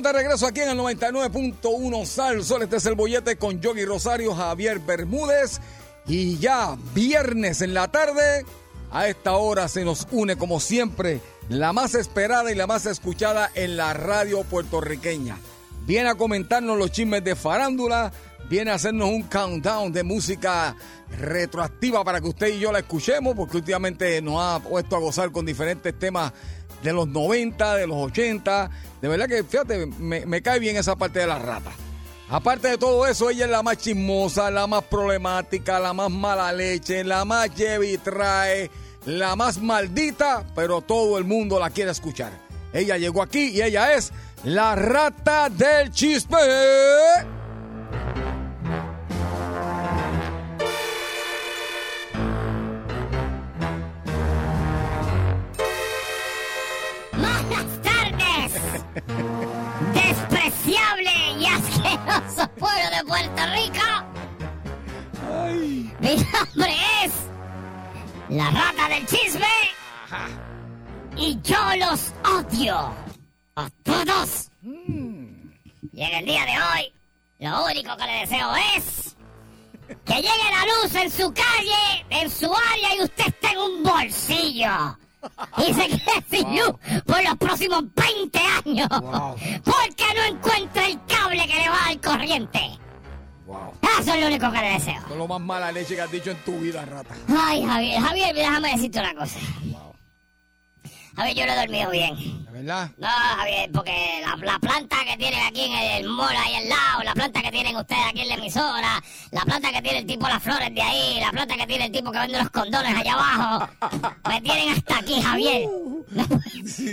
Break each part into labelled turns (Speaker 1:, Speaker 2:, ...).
Speaker 1: Estamos de regreso aquí en el 99.1 Sal Sol. Este es el bollete con Yogi Rosario, Javier Bermúdez. Y ya, viernes en la tarde, a esta hora se nos une, como siempre, la más esperada y la más escuchada en la radio puertorriqueña. Viene a comentarnos los chismes de farándula, viene a hacernos un countdown de música retroactiva para que usted y yo la escuchemos, porque últimamente nos ha puesto a gozar con diferentes temas de los 90, de los 80. De verdad que, fíjate, me, me cae bien esa parte de la rata. Aparte de todo eso, ella es la más chismosa, la más problemática, la más mala leche, la más lleva y trae, la más maldita, pero todo el mundo la quiere escuchar. Ella llegó aquí y ella es la rata del chisme.
Speaker 2: Pueblo de Puerto Rico. Mi nombre es la rata del chisme y yo los odio a todos. Y en el día de hoy, lo único que le deseo es que llegue la luz en su calle, en su área y usted esté en un bolsillo. Y se quede sin luz por los próximos 20 años. Porque no encuentra el cable que le va a dar corriente.
Speaker 1: Wow.
Speaker 2: Eso es lo único que le deseo.
Speaker 1: Esto es lo más mala leche que has dicho en tu vida, rata.
Speaker 2: Ay, Javier, Javier, déjame decirte una cosa. Javier, yo no he dormido bien.
Speaker 1: ¿De verdad?
Speaker 2: No, Javier, porque la, la planta que tienen aquí en el mall ahí al lado, la planta que tienen ustedes aquí en la emisora, la planta que tiene el tipo las flores de ahí, la planta que tiene el tipo que vende los condones allá abajo, me tienen hasta aquí, Javier. No,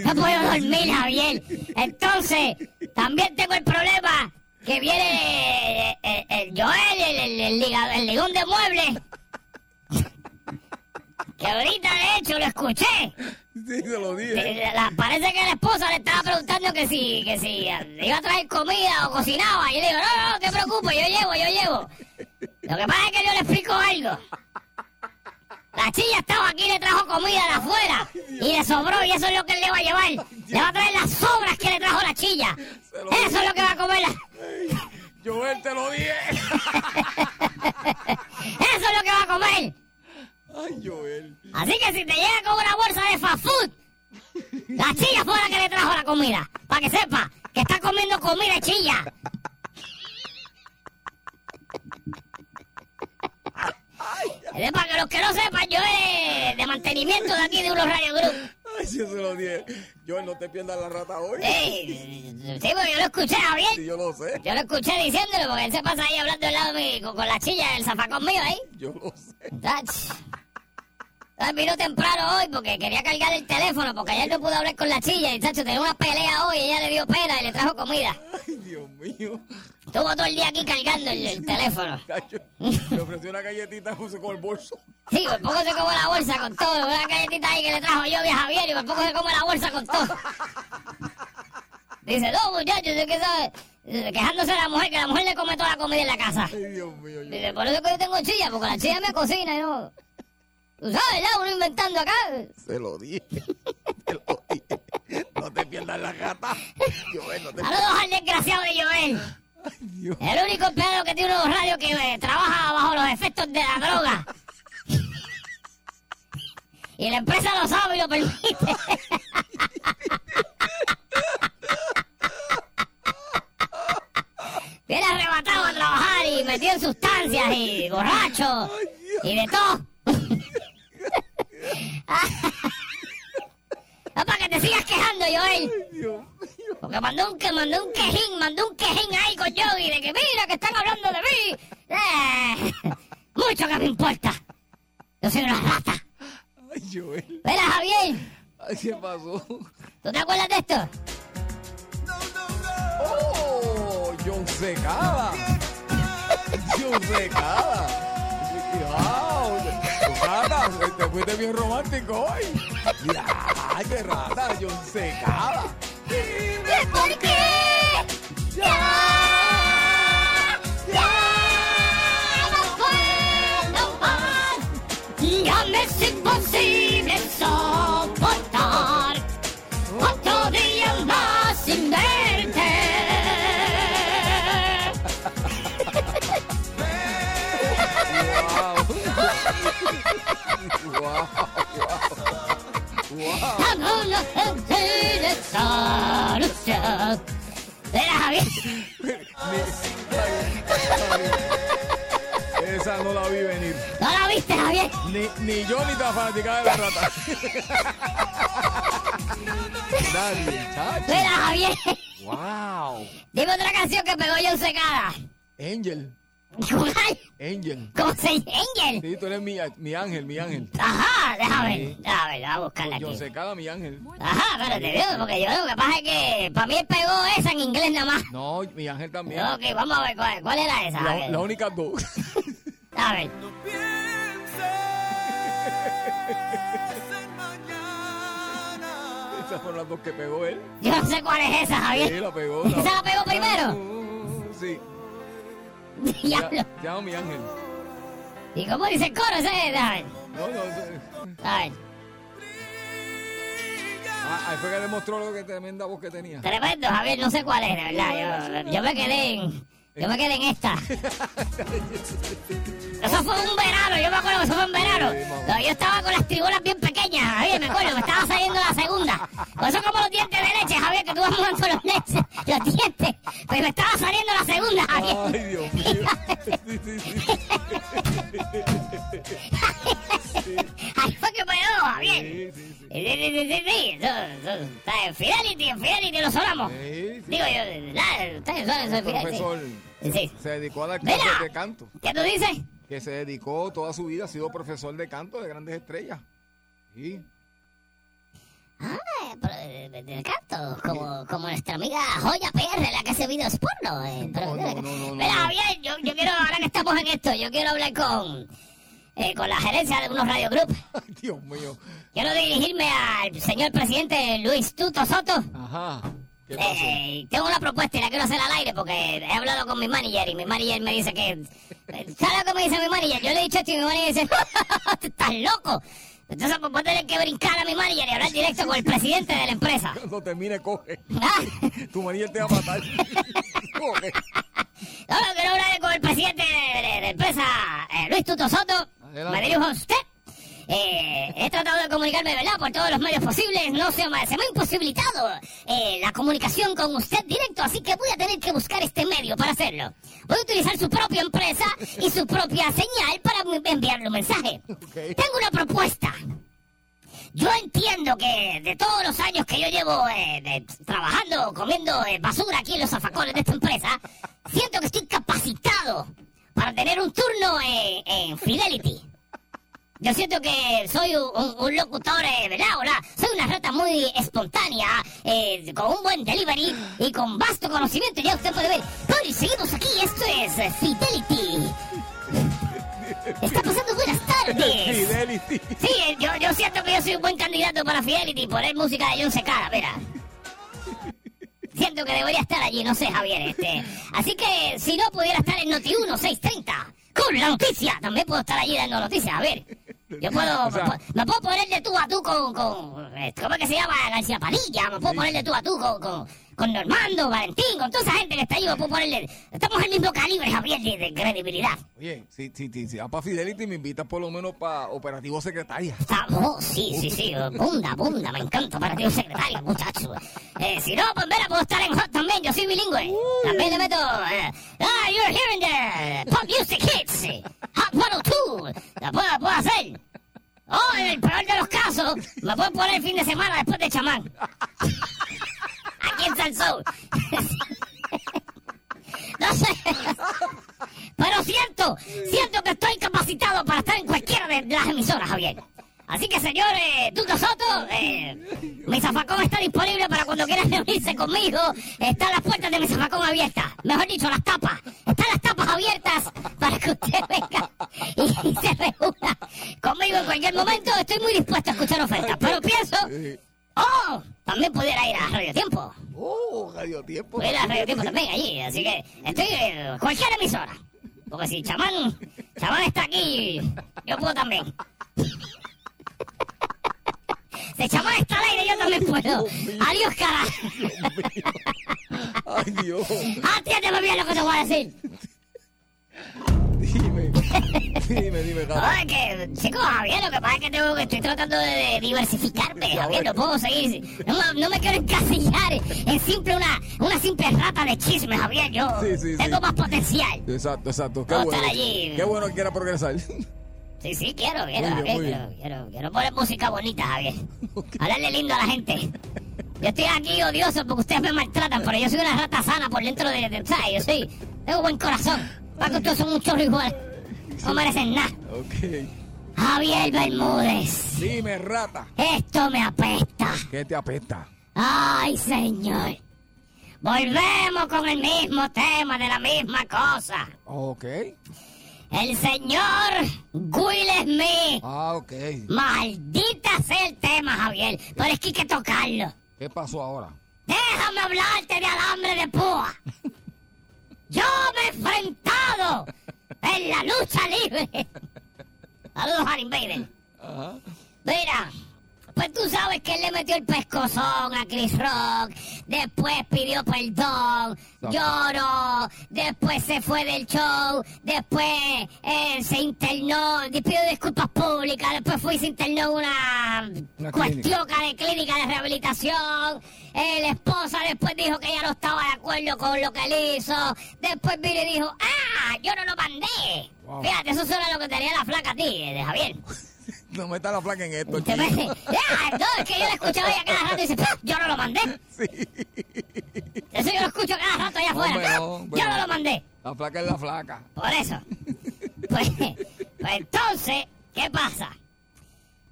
Speaker 2: no puedo dormir, Javier. Entonces, también tengo el problema que viene eh, eh, el, Joel, el, el, el el ligón de muebles. Que ahorita, de hecho, lo escuché.
Speaker 1: Sí, te lo dije.
Speaker 2: La- parece que la esposa le estaba preguntando que si, que si iba a traer comida o cocinaba. Y yo le digo, no, no, no te preocupes, yo llevo, yo llevo. Lo que pasa es que yo le explico algo. La chilla estaba aquí y le trajo comida de afuera. Y le sobró, y eso es lo que él le va a llevar. Le va a traer las sobras que le trajo la chilla. Eso es lo que va a comer la...
Speaker 1: Joel, te lo dije.
Speaker 2: comida. Para que sepa que está comiendo comida chilla. Es para que los que no sepan, yo es de mantenimiento de aquí de unos Radio Group.
Speaker 1: Ay, yo se lo dije. Joel, no te pierdas la rata hoy.
Speaker 2: Sí, sí, porque yo lo escuché,
Speaker 1: Sí,
Speaker 2: Javier.
Speaker 1: yo lo sé.
Speaker 2: Yo lo escuché diciéndolo porque él se pasa ahí hablando al lado de mí, con, con la chilla del zafacón mío ahí.
Speaker 1: Yo lo sé.
Speaker 2: Vino temprano hoy porque quería cargar el teléfono porque ayer no pudo hablar con la chilla y chacho tenía una pelea hoy y ella le dio pena y le trajo comida.
Speaker 1: Ay, Dios mío.
Speaker 2: Estuvo todo el día aquí cargando el, el teléfono.
Speaker 1: Me ofreció una galletita con el bolso.
Speaker 2: Sí, por poco se come la bolsa con todo. Una galletita ahí que le trajo yo a Javier y por poco se come la bolsa con todo. Dice, no muchachos, es que sabe, eh, quejándose de la mujer, que la mujer le come toda la comida en la casa.
Speaker 1: Ay, Dios mío.
Speaker 2: Dice, por eso es que yo tengo chilla, porque la chilla me cocina y no... Tú sabes, ya, uno inventando acá.
Speaker 1: Se lo dije. Se lo dije. No te pierdas la gata. Joel, no te
Speaker 2: Saludos al desgraciado de Joel. El único empleado que tiene unos radios que eh, trabaja bajo los efectos de la droga. Y la empresa lo sabe y lo permite. Viene arrebatado a trabajar y metido en sustancias y borracho y de todo. No para que te sigas quejando, Joel.
Speaker 1: Dios.
Speaker 2: Porque mandó un, que mandó un quejín, mandó un quejín ahí con Yogi de que mira que están hablando de mí. Eh, mucho que me importa. Yo soy una rata.
Speaker 1: Ay, Joel.
Speaker 2: Mira, Javier,
Speaker 1: Ay, ¿qué pasó?
Speaker 2: ¿tú te acuerdas de esto?
Speaker 1: ¡Oh! John Secada. John Secada. Fuiste bien romántico hoy. Mira, ay, qué rata, John Secada.
Speaker 2: ¿Por qué? Ya, ya no puedo más. Ya me es imposible soportar
Speaker 1: Wow. wow. Wow.
Speaker 2: Algunos sentidos solución. Mira, Javier.
Speaker 1: Esa no la vi venir.
Speaker 2: ¿No la viste, Javier?
Speaker 1: Ni, ni yo ni la fanática de la rata. Nadie.
Speaker 2: Mira, Javier.
Speaker 1: Wow.
Speaker 2: Dime otra canción que pegó John Secada.
Speaker 1: Angel.
Speaker 2: ¿Cuál?
Speaker 1: Angel.
Speaker 2: ¿Cómo se llama? Angel.
Speaker 1: Sí, tú eres mi, mi ángel, mi ángel.
Speaker 2: Ajá, déjame ver.
Speaker 1: Sí.
Speaker 2: Déjame ver, voy a buscarla aquí.
Speaker 1: Secada, mi ángel.
Speaker 2: Ajá, espérate, Dios, porque yo lo que pasa es que para mí él pegó esa en inglés nada más.
Speaker 1: No, mi ángel también.
Speaker 2: Ok, vamos a ver cuál, cuál era esa.
Speaker 1: La-
Speaker 2: Javier.
Speaker 1: Las únicas dos.
Speaker 2: A ver.
Speaker 1: Esas fueron las dos que pegó él.
Speaker 2: Yo no sé cuál es esa,
Speaker 1: Sí,
Speaker 2: Javier.
Speaker 1: la pegó.
Speaker 2: ¿Esa la pegó primero?
Speaker 1: Sí.
Speaker 2: Diablo.
Speaker 1: Ya, llama mi ángel.
Speaker 2: ¿Y cómo dice el coro ese?
Speaker 1: No, no. Ah, ahí fue que demostró lo que tremenda voz que tenía.
Speaker 2: Tremendo, Javier, no sé cuál es, de verdad. Yo, yo me quedé en. Yo me quedé en esta. Eso fue un verano, yo me acuerdo que eso fue un verano. No, yo estaba con las tribunas bien pequeñas, Javier, me acuerdo, me estaba saliendo la segunda. Por eso como los dientes de leche, Javier, que tú vas jugando los leches, los dientes. Pues me estaba saliendo la segunda, Javier.
Speaker 1: Ay, Dios mío. sí.
Speaker 2: Fidelity, en Fidelity lo sonamos. Digo yo, la, de
Speaker 1: El profesor se dedicó a dar clases de canto.
Speaker 2: ¿Qué tú dices?
Speaker 1: Que se dedicó toda su vida, ha sido profesor de canto de grandes estrellas. Sí.
Speaker 2: Ah, pero de, de- de canto, como, como nuestra amiga Joya PR, la que hace videos porno. Eh, pero,
Speaker 1: No, no, no, no,
Speaker 2: Mira. Javier, yo, yo quiero, ahora que estamos en esto, yo quiero hablar con, eh, con la gerencia de unos Radio Group.
Speaker 1: Ay, Dios mío.
Speaker 2: Quiero dirigirme al señor presidente Luis Tuto Soto.
Speaker 1: Ajá. ¿Qué pasó?
Speaker 2: Eh, tengo una propuesta y la quiero hacer al aire porque he hablado con mi manager y mi manager me dice que... ¿Sabes lo que me dice mi manager? Yo le he dicho esto y mi manager dice, "Tú ¿estás loco? Entonces pues voy a tener que brincar a mi manager y hablar directo con el presidente de la empresa.
Speaker 1: Cuando termine, coge.
Speaker 2: Ah,
Speaker 1: Tu manilla te va a matar. coge.
Speaker 2: No, no, quiero hablar con el presidente de, la empresa, eh, Luis Tuto Soto.
Speaker 1: Adelante.
Speaker 2: Me dirijo a usted. Eh, he tratado de comunicarme, ¿verdad? Por todos los medios posibles. No se me, se me ha imposibilitado eh, la comunicación con usted directo, así que voy a tener que buscar este medio para hacerlo. Voy a utilizar su propia empresa y su propia señal para enviarle un mensaje. Tengo una propuesta. Yo entiendo que de todos los años que yo llevo eh, de- trabajando, comiendo basura aquí en los zafacones de esta empresa, siento que estoy capacitado para tener un turno eh, en Fidelity. Yo siento que soy un, un- un locutor, eh, ¿verdad? Hola, soy una rata muy espontánea, eh, con un buen delivery y con vasto conocimiento. Ya usted puede ver. Bueno, y seguimos aquí. Esto es eh, Fidelity. Está pasando buenas tardes.
Speaker 1: Fidelity.
Speaker 2: Sí, eh, yo, yo siento que yo soy un buen candidato para Fidelity poner música de John Secada, mira. Siento que debería estar allí, no sé, Javier. Este. Así que si no pudiera estar en Noti 1 630 con la noticia, también puedo estar allí dando noticias, a ver. Yo puedo,
Speaker 1: O sea-
Speaker 2: me puedo- me puedo poner de tú a tú con, con eh, ¿cómo es que se llama? García Padilla, me puedo poner de tú a tú con, con, con Normando, Valentín, con toda esa gente que está me puedo ponerle, estamos al mismo calibre, Javier, de, de credibilidad.
Speaker 1: Oye, si, si, si, si vas para Fidelity, me invitas por lo menos para Operativo Secretaria.
Speaker 2: Estamos, sí, sí, sí, bunda, bunda, me encanta para ti un secretario, muchacho. Eh, si no, pues mira, puedo estar en Hot también, yo soy bilingüe. También le meto, eh, ah, you're hearing the pop music hits, Hot 102, la puedo, puedo hacer. Oh, en el peor de los casos, me puedo poner el fin de semana después de chamán. Aquí en Salsón. No sé. Pero siento, siento que estoy capacitado para estar en cualquiera de las emisoras, Javier. Así que, señor eh, Tuto Soto, eh, mi zafacón está disponible para cuando quieran reunirse conmigo. Están las puertas de mi zafacón abiertas. Mejor dicho, las tapas. Están las tapas abiertas para que usted venga y, se reúna conmigo en cualquier momento. Estoy muy dispuesto a escuchar ofertas, pero pienso, oh, también pudiera ir a Radio Tiempo.
Speaker 1: Oh, Radio Tiempo.
Speaker 2: Pudiera a Radio Tiempo también allí. Así que estoy en cualquier emisora. Porque si Chamán, Chamán está aquí, yo puedo también. Si Chamán está al aire, yo también puedo. Adiós, cara.
Speaker 1: Ay, Dios.
Speaker 2: Atiéndeme bien lo que te voy a decir.
Speaker 1: Dime. Dime, dime, Gata.
Speaker 2: Ay, que, chicos, Javier, lo que pasa es que tengo que estoy tratando de, diversificarme, Javier, no puedo seguir, no, me- no me quiero encasillar en simple una, una simple rata de chisme, Javier, yo
Speaker 1: Sí, sí, sí.
Speaker 2: tengo más potencial.
Speaker 1: Exacto, exacto. Qué bueno.
Speaker 2: estar allí.
Speaker 1: Qué bueno que quiera progresar.
Speaker 2: Sí, sí, quiero, quiero,
Speaker 1: bien,
Speaker 2: Javier, quiero, quiero, quiero poner música bonita, Javier. Hablarle lindo a la gente. Yo estoy aquí odioso porque ustedes me maltratan, pero yo soy una rata sana por dentro de, de ¿sabes? Yo soy, tengo buen corazón. Para que ustedes son un chorro igual. No merecen nada.
Speaker 1: Ok.
Speaker 2: Javier Bermúdez,
Speaker 1: Dime, rata.
Speaker 2: esto me apesta.
Speaker 1: ¿Qué te apesta?
Speaker 2: Ay, señor. Volvemos con el mismo tema de la misma cosa.
Speaker 1: Ok.
Speaker 2: El señor Will Smith.
Speaker 1: Ah, ok.
Speaker 2: Maldita sea el tema, Javier. Pero es que hay que tocarlo.
Speaker 1: ¿Qué pasó ahora?
Speaker 2: Déjame hablarte de alambre de púa. Yo me he enfrentado en la lucha libre. Saludos, Harry Invader.
Speaker 1: Ajá.
Speaker 2: Mira, pues tú sabes que él le metió el pescozón a Chris Rock, después pidió perdón, lloró, después se fue del show, después eh, se internó, di- pidió disculpas públicas, después fue y se internó en una,
Speaker 1: Una
Speaker 2: cuestión de clínica de rehabilitación, eh, la esposa después dijo que ella no estaba de acuerdo con lo que él hizo, después vino y dijo, ah, yo no lo mandé.
Speaker 1: Wow.
Speaker 2: Fíjate, eso suena lo que tenía la flaca a ti, eh, de Javier.
Speaker 1: No metas la placa en esto,
Speaker 2: Ya, no, es que yo lo escuchaba allá cada rato y dice, "Ah, yo no lo mandé. Eso yo lo escucho cada rato allá afuera.
Speaker 1: Hombre,
Speaker 2: "Ah,
Speaker 1: no,
Speaker 2: yo no lo mandé.
Speaker 1: La flaca es la flaca.
Speaker 2: Por eso. Pues, pues entonces, ¿qué pasa?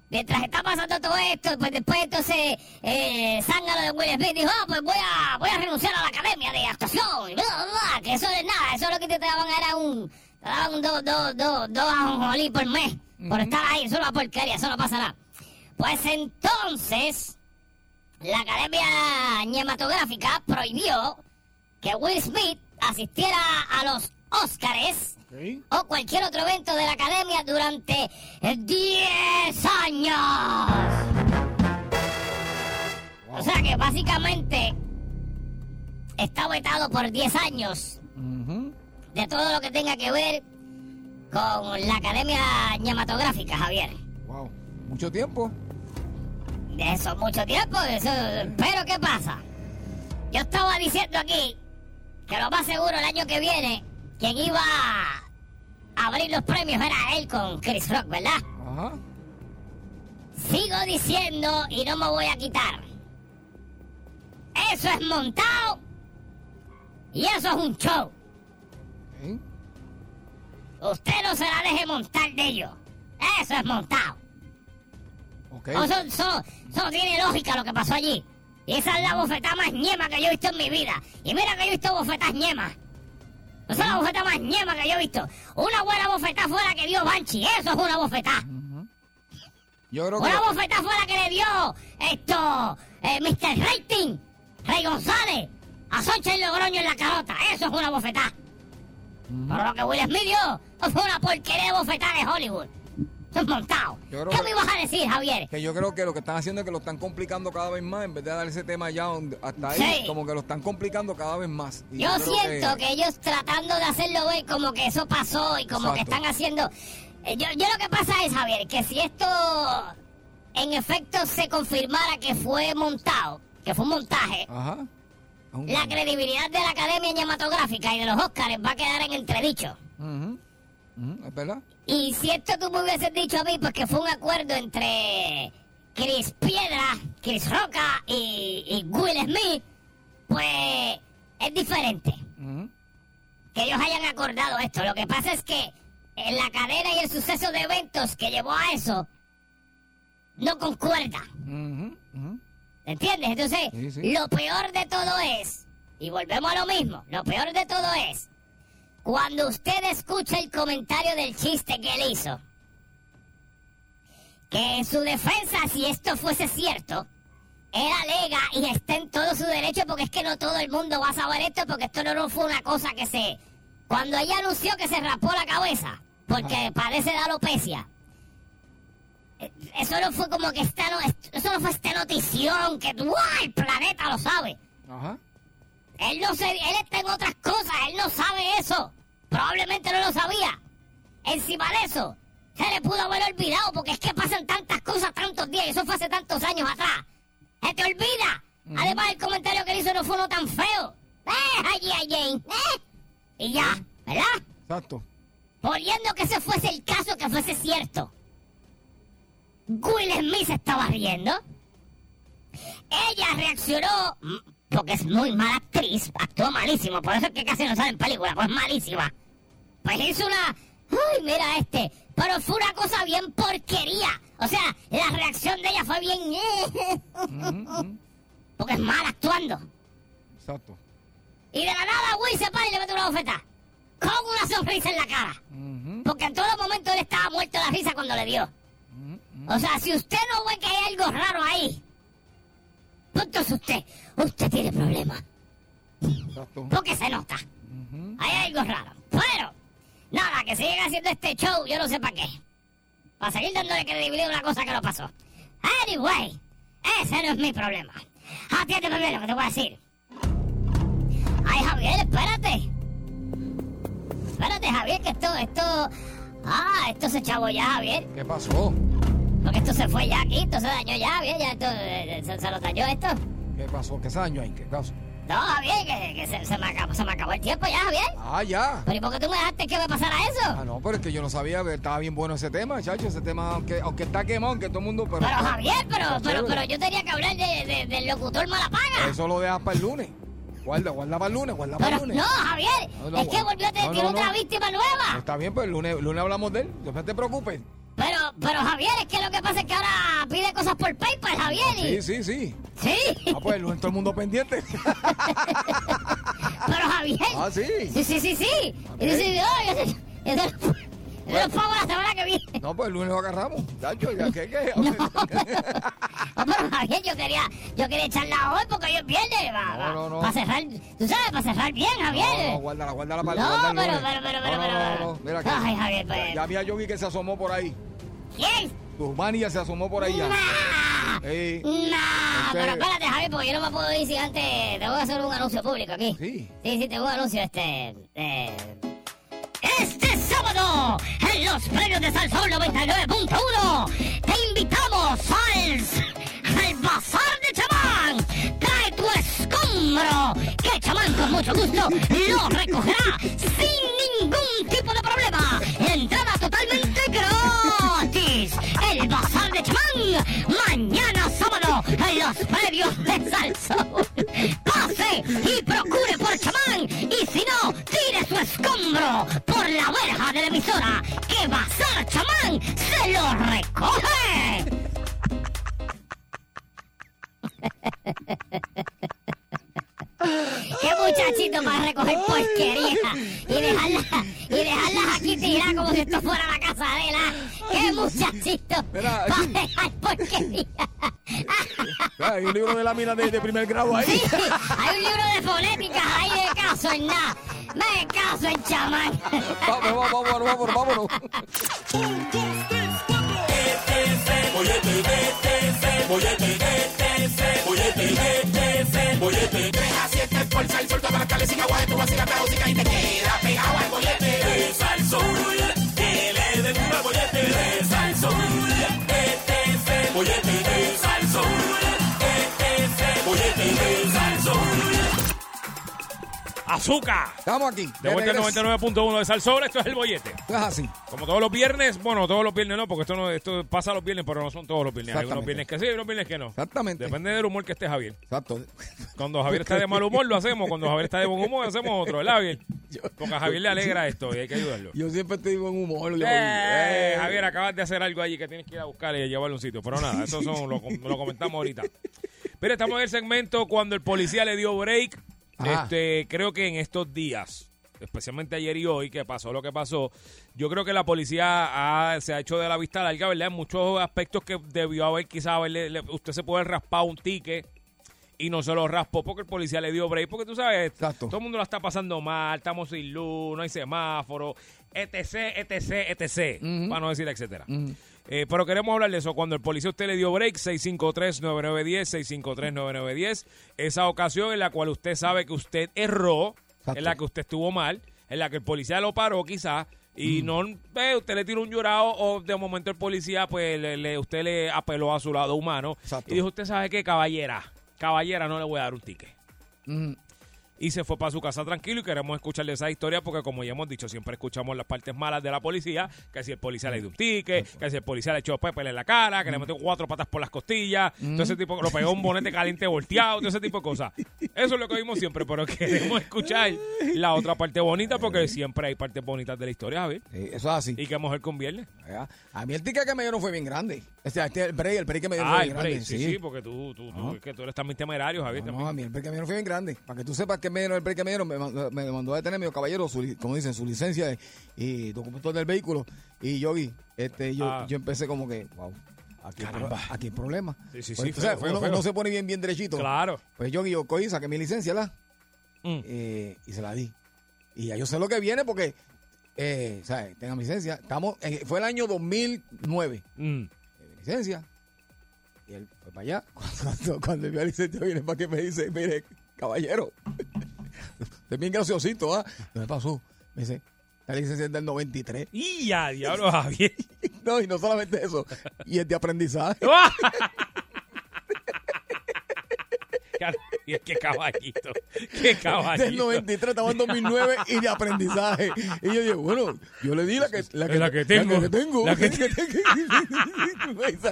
Speaker 2: Mientras está pasando todo esto, pues después entonces eh, Zángano de Will Smith dijo, ah, pues voy a, voy a renunciar a la academia de actuación. Y bla, bla, bla, que eso es nada, eso lo que te daban era un, te daban un dos, dos, dos, dos ajonjolí por mes. Por estar ahí, eso es una porquería, eso no pasa nada. Pues entonces, la academia cinematográfica prohibió que Will Smith asistiera a los Óscares O cualquier otro evento de la academia durante 10 años. O sea que básicamente está vetado por 10 años de todo lo que tenga que ver con la academia cinematográfica, Javier.
Speaker 1: Wow. Mucho tiempo.
Speaker 2: De eso mucho tiempo, eso... Pero ¿qué pasa? Yo estaba diciendo aquí que lo más seguro el año que viene, quien iba a abrir los premios era él con Chris Rock, ¿verdad?
Speaker 1: Ajá.
Speaker 2: Sigo diciendo y no me voy a quitar. Eso es montado y eso es un show. Usted no se la deje montar de ellos. Eso es montado.
Speaker 1: Ok.
Speaker 2: No, eso, eso- eso tiene lógica lo que pasó allí. Y esa es la bofetada más ñema que yo he visto en mi vida. Y mira que yo he visto bofetas ñemas. Esa es la bofetada más ñema que yo he visto. Una buena bofetada fue la que dio Banshee. Eso es una bofetada.
Speaker 1: Yo creo que.
Speaker 2: Una bofetada fue la que le dio esto, eh, Mr. Rating, Rey González. a Soncha y Logroño en la carota. Eso es una bofetada. Pero lo que Will Smith dio fue una porquería de bofetada de Hollywood. Eso es montado.
Speaker 1: Yo creo
Speaker 2: ¿Qué
Speaker 1: que-
Speaker 2: me ibas a decir, Javier?
Speaker 1: Que yo creo que lo que están haciendo es que lo están complicando cada vez más, en vez de dar ese tema ya donde- hasta ahí,
Speaker 2: Sí.
Speaker 1: como que lo están complicando cada vez más. Y
Speaker 2: Yo siento que... ellos tratando de hacerlo ver como que eso pasó y como que están haciendo... Eh, Yo, yo lo que pasa es, Javier, que si esto en efecto se confirmara que fue montado, que fue un montaje,
Speaker 1: Ajá. Un-
Speaker 2: la credibilidad de la Academia Cinematográfica y de los Oscars va a quedar en entredicho.
Speaker 1: ¿Es verdad?
Speaker 2: Y si esto tú me hubieses dicho a mí, pues que fue un acuerdo entre Chris Piedra, Chris Roca y, y Will Smith, pues es diferente que ellos hayan acordado esto. Lo que pasa es que en la cadena y el suceso de eventos que llevó a eso no concuerda.
Speaker 1: Ujú.
Speaker 2: ¿Entiendes? Entonces,
Speaker 1: Sí, sí.
Speaker 2: lo peor de todo es, y volvemos a lo mismo, lo peor de todo es, cuando usted escucha el comentario del chiste que él hizo, que en su defensa, si esto fuese cierto, él alega y está en todo su derecho porque es que no todo el mundo va a saber esto porque esto no, no fue una cosa que se... Cuando ella anunció que se rapó la cabeza, porque parece de alopecia, eso no fue como que esta no, eso no fue esta notición que ¡guau! el planeta lo sabe.
Speaker 1: Ajá.
Speaker 2: Él no se, él está en otras cosas, él no sabe eso. Probablemente no lo sabía. Encima de eso, se le pudo haber olvidado porque es que pasan tantas cosas tantos días y eso fue hace tantos años atrás. Se te olvida. Además el comentario que hizo no fue uno tan feo. Eh, allí, allí, eh. Y ya, ¿verdad?
Speaker 1: Exacto.
Speaker 2: Poniendo que ese fuese el caso, que fuese cierto. Will Smith se estaba riendo. Ella reaccionó porque es muy mala actriz, actuó malísimo, por eso es que casi no sale en película, pues malísima. Pues hizo una... Ay, mira este. Pero fue una cosa bien porquería. O sea, la reacción de ella fue bien... porque es mala actuando.
Speaker 1: Exacto.
Speaker 2: Y de la nada Will se para y le mete una bofeta. Con una sonrisa en la cara. Porque en todo momento él estaba muerto de la risa cuando le dio. O sea, si usted no ve que hay algo raro ahí, pues entonces usted, usted tiene problemas. Porque se nota. Hay algo raro. Pero, nada, que sigan haciendo este show, yo no sé para qué. Para seguir dándole credibilidad a una cosa que no pasó. Anyway, ese no es mi problema. Atiéndeme bien lo que te voy a decir. Ay, Javier, espérate. Espérate, Javier, que esto, esto... Ah, esto se chavó ya, Javier.
Speaker 1: ¿Qué pasó?
Speaker 2: Porque esto se fue ya aquí, esto se dañó ya, Javier, ya esto, eh, se, se lo dañó esto.
Speaker 1: ¿Qué pasó? ¿Qué daño hay? ¿Qué pasó?
Speaker 2: No, Javier, que, que se, se me acabó, se me acabó el tiempo ya, Javier.
Speaker 1: Ah, ya.
Speaker 2: Pero ¿y por qué tú me dejaste que me pasara eso?
Speaker 1: Ah, no, pero es que yo no sabía, estaba bien bueno ese tema, chacho, ese tema, aunque, aunque está quemado, aunque todo el mundo... Pero,
Speaker 2: Pero Javier, pero, pero, pero yo tenía que hablar de, de- del locutor Malapaga.
Speaker 1: Eso lo dejas para el lunes. Guarda, guarda para el lunes, guarda para el lunes.
Speaker 2: no, Javier,
Speaker 1: No, no,
Speaker 2: es que volvió a tener
Speaker 1: No,
Speaker 2: otra víctima nueva.
Speaker 1: Está bien, pues el lunes, el lunes hablamos de él, no te preocupes.
Speaker 2: Pero, pero Javier, es que lo que pasa es que ahora pide cosas por PayPal, Javier.
Speaker 1: Sí,
Speaker 2: Y,
Speaker 1: sí, sí.
Speaker 2: sí.
Speaker 1: Ah, pues todo el mundo pendiente.
Speaker 2: Pero Javier.
Speaker 1: Ah, sí.
Speaker 2: Sí, sí, sí, sí. Y dice, "Ay, yo, yo, yo, yo, yo los pago la semana que viene.
Speaker 1: No, pues el lunes lo agarramos. Ya, ¿qué, qué?
Speaker 2: No, pero Javier, yo quería, yo quería echarla hoy porque hoy es viernes.
Speaker 1: No,
Speaker 2: Para
Speaker 1: no, no.
Speaker 2: cerrar, tú sabes, para cerrar bien, Javier.
Speaker 1: No, no, guárdala, guárdala para
Speaker 2: No, pero, pero, pero, pero,
Speaker 1: no, no,
Speaker 2: pero,
Speaker 1: no, no, Mira que,
Speaker 2: Ay, Javier, pues.
Speaker 1: Ya vi a Yogi que se asomó por ahí.
Speaker 2: ¿Quién?
Speaker 1: Tu manía se asomó por ahí ya.
Speaker 2: Nah, pero espérate, Javier, porque yo no me puedo ir si antes tengo que hacer un anuncio público aquí.
Speaker 1: Sí.
Speaker 2: Sí, sí, tengo un anuncio, este... eh, Este sábado, en los premios de Salsón 99.1, te invitamos al, al Bazar de Chamán. Trae tu escombro, que Chamán con mucho gusto lo recogerá sin ningún tipo de problema. Entrada totalmente gratis. El Bazar de Chamán, mañana sábado, los premios de Salsón. Pase y procure por Chamán. Y si no, tire su escombro por la verja de la emisora. Que Bazar Chamán se lo recoge. Qué muchachito para recoger porquería y dejarla, y dejarlas aquí tiradas como si esto fuera la casa de la. Qué muchachito
Speaker 1: Mira,
Speaker 2: para dejar porquería.
Speaker 1: Hay un libro de láminas de, de primer grado ahí.
Speaker 2: Sí, hay un libro de fonéticas ahí de caso en nada. Me caso en chamán.
Speaker 1: Vámonos, vámonos, vámonos, vámonos.
Speaker 3: Azúcar.
Speaker 1: Estamos aquí.
Speaker 3: De vuelta al
Speaker 1: regreso.
Speaker 3: 99.1 de Salsón, esto es el bollete.
Speaker 1: Esto es así.
Speaker 3: Como todos los viernes, bueno, todos los viernes no, porque esto no esto pasa los viernes, pero no son todos los viernes. Hay unos viernes que sí, hay unos viernes que no.
Speaker 1: Exactamente.
Speaker 3: Depende del humor que esté Javier.
Speaker 1: Exacto.
Speaker 3: Cuando Javier está de mal humor, lo hacemos. Cuando Javier está de buen humor, hacemos otro, ¿verdad, Javier? Porque a Javier le alegra esto y hay que ayudarlo.
Speaker 1: Yo siempre estoy en buen humor.
Speaker 3: Eh,
Speaker 1: eh.
Speaker 3: Javier, acabas de hacer algo allí que tienes que ir a buscar y llevarlo a un sitio. Pero nada, eso son, lo, lo comentamos ahorita. Pero estamos en el segmento cuando el policía le dio break.
Speaker 1: Ajá.
Speaker 3: Este, creo que en estos días, especialmente ayer y hoy, que pasó lo que pasó, yo creo que la policía ha- se ha hecho de la vista larga, ¿verdad? En muchos aspectos que debió haber, quizás haberle, le- usted se puede raspar un ticket y no se lo raspó porque el policía le dio break, porque tú sabes,
Speaker 1: Exacto.
Speaker 3: todo el mundo la está pasando mal, estamos sin luz, no hay semáforo, etc, etc, etc, para no decir etcétera. Eh, pero queremos hablar de eso. Cuando el policía usted le dio break, 653-9910, 653-9910, esa ocasión en la cual usted sabe que usted erró,
Speaker 1: Exacto.
Speaker 3: en la que usted estuvo mal, en la que el policía lo paró quizás, y no ve, usted le tiró un llorado o de momento el policía, pues le, le- usted le apeló a su lado humano
Speaker 1: Exacto.
Speaker 3: y dijo, usted sabe qué, caballera, caballera, no le voy a dar un ticket
Speaker 1: Ujú.
Speaker 3: Y se fue para su casa tranquilo y queremos escucharle esa historia porque como ya hemos dicho, siempre escuchamos las partes malas de la policía, que si el policía le dio un ticket, que si el policía le echó pepper en la cara, que le metió cuatro patas por las costillas, todo ese tipo, lo pegó un bonete caliente volteado, todo ese tipo de cosas. Eso es lo que vimos siempre, pero queremos escuchar la otra parte bonita porque siempre hay partes bonitas de la historia, Javier.
Speaker 1: Sí, eso es así.
Speaker 3: Y que un viernes.
Speaker 1: Ya. A mí el ticket que me dieron fue bien grande. O sea, este, el break, el break que me dieron
Speaker 3: Ah,
Speaker 1: fue
Speaker 3: el
Speaker 1: bien grande.
Speaker 3: sí, sí, porque tú, tú, tú, es que tú eres también temerario, Javier.
Speaker 1: No,
Speaker 3: también.
Speaker 1: a mí el break que me dieron fue bien grande. Para que tú sepas que me dieron el break que me dieron, me mandó, me mandó a detener mi caballero, su, como dicen, su licencia y documentos del vehículo. Y yo vi, este, yo,
Speaker 3: Ah.
Speaker 1: yo empecé como que, wow, aquí, hay pro-
Speaker 3: Caramba.
Speaker 1: aquí hay problema.
Speaker 3: Sí, sí,
Speaker 1: Pues,
Speaker 3: sí,
Speaker 1: tú
Speaker 3: feo,
Speaker 1: sabes,
Speaker 3: feo,
Speaker 1: uno,
Speaker 3: feo.
Speaker 1: uno se pone bien, bien derechito.
Speaker 3: Claro.
Speaker 1: Pues yo, yo cogí, saqué mi licencia, ¿la?
Speaker 3: Mm.
Speaker 1: Eh, y se la di. Y ya yo sé lo que viene porque, eh, ¿sabes? Tenga mi licencia. Estamos, en- fue el año 2009
Speaker 3: Mm.
Speaker 1: eh, licencia. Y él fue para allá. Cuando, cuando vio la licencia, viene para que me dice: Mire, caballero, usted es bien graciosito, ¿ah? ¿Qué me pasó? Me dice: La licencia es del 93.
Speaker 3: Y ya, diablo, Javier.
Speaker 1: No, y no solamente eso, y es de aprendizaje.
Speaker 3: Y es que caballito, qué caballito.
Speaker 1: Del 93, estamos en 2009 y de aprendizaje. Y yo digo, bueno, yo le di la que, la
Speaker 3: La que tengo.
Speaker 1: La que tengo.
Speaker 3: La que
Speaker 1: dice,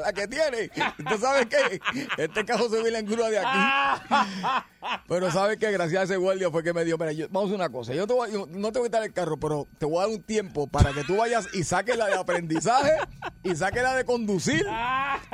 Speaker 1: la que tiene. ¿Usted sabe qué? Este cajo se viene en grúa de aquí. Pero ¿sabes qué? Gracias a ese guardia fue que me dio. Mira, yo- vamos a hacer una cosa. Yo, te voy yo no te voy a quitar el carro, pero te voy a dar un tiempo para que tú vayas y saques la de aprendizaje y saques la de conducir.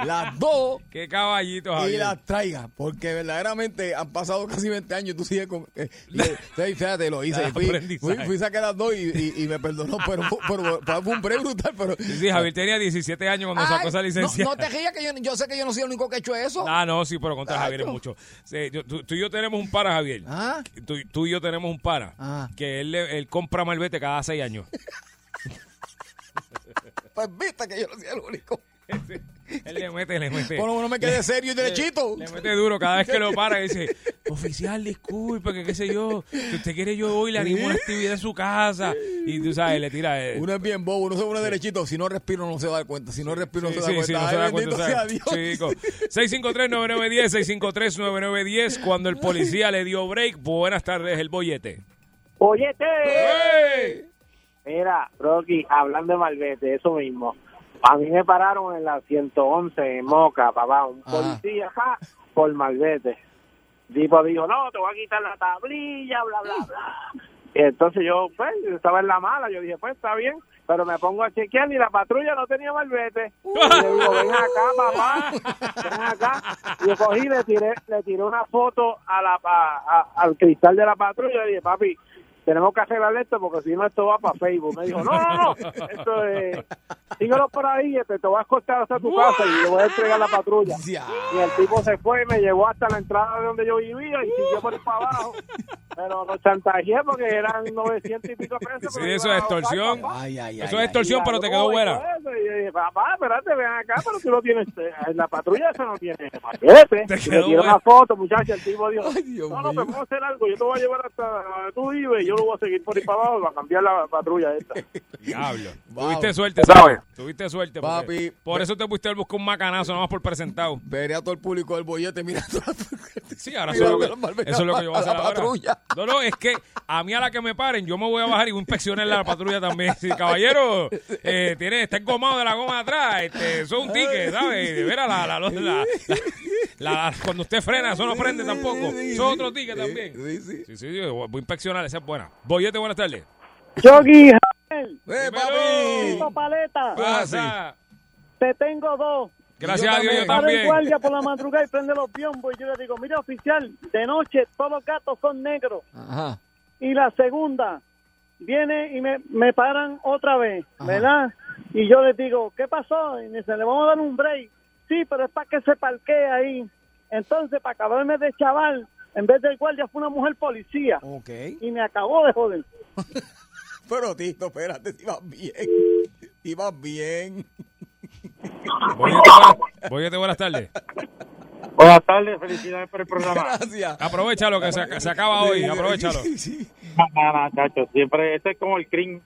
Speaker 1: Las dos
Speaker 3: Qué caballito,
Speaker 1: y las traiga, porque verdaderamente han pasado casi 20 años y tú sigues con... eh, fíjate, lo hice. Fui, fui, fui saqué las dos y, y- y me perdonó, pero, pero, pero fue un break brutal. Pero,
Speaker 3: Sí, Javier tenía 17 años cuando sacó esa licencia.
Speaker 1: No, no te rías que yo, yo sé que yo no soy el único que ha hecho eso.
Speaker 3: Ah, no, sí, pero contra. Javier es mucho. Sí, yo- tú, tú y yo tenemos un para, Javier.
Speaker 1: Ah.
Speaker 3: Tú, tú y yo tenemos un para.
Speaker 1: Ah.
Speaker 3: Que él, le- él compra malvete cada seis años.
Speaker 1: Pues viste que yo no soy el único.
Speaker 3: él le mete, le mete.
Speaker 1: Bueno, no me quedé serio y derechito.
Speaker 3: Le mete duro cada vez que lo para y dice, oficial, disculpe, que qué sé yo, si usted quiere yo hoy le animo una actividad en su casa. Y tú sabes, le tira... eh,
Speaker 1: Uno es bien bobo, uno se pone derechito. Si no respiro, no se va a dar cuenta. Si no respiro, no
Speaker 3: Sí,
Speaker 1: se da
Speaker 3: sí,
Speaker 1: cuenta.
Speaker 3: sí, no
Speaker 1: Ay,
Speaker 3: se da cuenta.
Speaker 1: sea
Speaker 3: ¿sabes?
Speaker 1: Dios.
Speaker 3: Chico. 653-9910, 653-9910, cuando el policía le dio break. Buenas tardes, el bollete.
Speaker 4: Oyete.
Speaker 3: ¡Ey!
Speaker 4: Mira, Rocky, hablando de Malvete, eso mismo. A mí me pararon en la 111 en Moca, papá, un
Speaker 1: Ajá.
Speaker 4: policía acá por Malvete. Tipo dijo, no, te voy a quitar la tablilla, bla, bla, bla. Y entonces yo, pues, estaba en la mala, yo dije, pues, está bien, pero me pongo a chequear y la patrulla no tenía Malvete. Y le digo, ven acá, papá, ven acá. Y yo cogí le tiré, le tiré una foto a la, a- a- al cristal de la patrulla y le dije, papi, tenemos que arreglar esto porque si no esto va para Facebook. Me dijo, no, no, no, esto es, síguelo por ahí, este, te voy a escoltar hasta tu casa y le voy a entregar la patrulla. Y el tipo se fue y me llevó hasta la entrada de donde yo vivía y siguió por ahí para abajo. Pero lo chantajeé porque eran 900 y pico pesos.
Speaker 3: Sí, eso es extorsión.
Speaker 4: papá.
Speaker 1: Ay, ay, ay.
Speaker 3: Eso es
Speaker 1: ay.
Speaker 3: extorsión, pero te
Speaker 4: Y
Speaker 3: quedó buena.
Speaker 4: y y yo dije, papá, espérate, ven acá, pero tú lo tienes, en la patrulla eso no tiene paquete.
Speaker 3: Te
Speaker 4: Y
Speaker 3: quedó
Speaker 4: le tiró
Speaker 3: buena.
Speaker 4: una foto, muchacha, el tipo dijo, no, no,
Speaker 1: mío.
Speaker 4: pero vamos a hacer algo, yo te voy a llevar hasta donde tú vives y yo lo voy a seguir por ahí para abajo para cambiar la patrulla esta.
Speaker 3: Diablo.
Speaker 1: Wow.
Speaker 3: Tuviste suerte,
Speaker 4: ¿Sabes?
Speaker 3: Tuviste suerte.
Speaker 1: Papi.
Speaker 3: Por eso te pusiste a buscar un macanazo, nada más por presentado.
Speaker 1: Veré a todo el público del bollete mirando la
Speaker 3: Sí, ahora eso que, eso es lo que yo voy a
Speaker 1: a la
Speaker 3: hacer ahora.
Speaker 1: patrulla.
Speaker 3: No, no, es que a mí a la que me paren, yo me voy a bajar y voy a inspeccionar la patrulla también. Sí, caballero, eh, tiene, está engomado de la goma de atrás, este, eso es un ticket, ¿sabes? De veras, la, la, la, la- la- la- cuando usted frena, eso no prende tampoco. Eso es otro ticket también.
Speaker 1: sí, sí.
Speaker 3: Sí, sí, voy a inspeccionar, esa es buena. Boyete, buenas tardes.
Speaker 4: Yogi,
Speaker 1: ¡Eh, papi!
Speaker 4: paleta,
Speaker 3: Pasa.
Speaker 4: te tengo dos.
Speaker 3: Gracias a Dios, yo
Speaker 1: también.
Speaker 4: Para el
Speaker 3: también.
Speaker 4: guardia por la madrugada y prende los biombos. Y yo le digo, mira, oficial, de noche todos los gatos son negros.
Speaker 1: Ajá.
Speaker 4: Y la segunda, viene y me, me paran otra vez,
Speaker 1: Ajá.
Speaker 4: ¿verdad? Y yo les digo, ¿qué pasó? Y me dice, le vamos a dar un break. Sí, pero es para que se parquee ahí. Entonces, para acabarme de chaval, en vez del guardia fue una mujer policía.
Speaker 1: Ok.
Speaker 4: Y me acabó de joder.
Speaker 1: Pero, Tito, espérate, si vas bien. Si vas bien.
Speaker 3: Boyete, buenas, tardes.
Speaker 5: Buenas tardes, felicidades por el programa.
Speaker 1: Gracias.
Speaker 3: Aprovechalo, que se, se acaba hoy, aprovechalo.
Speaker 1: Sí, sí.
Speaker 5: Nada, chacho, siempre, este es como el crin.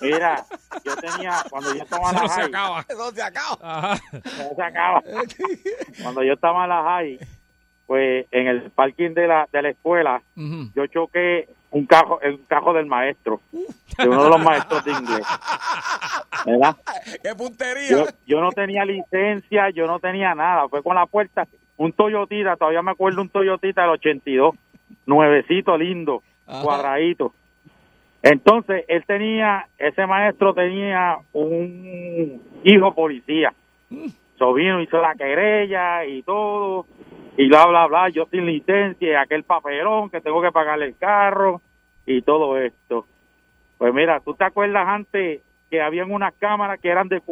Speaker 5: Mira, yo tenía, cuando yo estaba en la
Speaker 3: no se
Speaker 5: high,
Speaker 3: acaba.
Speaker 1: Eso se acaba.
Speaker 3: Ajá.
Speaker 5: no se acaba. Cuando yo estaba en la high, pues en el parking de la, de la escuela, yo choqué un cajo, un cajo del maestro, de uno de los maestros de inglés. ¿Verdad?
Speaker 1: ¡Qué puntería!
Speaker 5: Yo, yo no tenía licencia, yo no tenía nada. Fue con la puerta, un Toyotita, todavía me acuerdo un Toyotita del 82, nuevecito, lindo,
Speaker 1: Ajá.
Speaker 5: cuadradito. Entonces, él tenía, ese maestro tenía un hijo policía. So vino, hizo la querella y todo, y bla, bla, bla, yo sin licencia, y aquel papelón que tengo que pagarle el carro y todo esto. Pues mira, ¿tú te acuerdas antes que habían unas cámaras que eran de...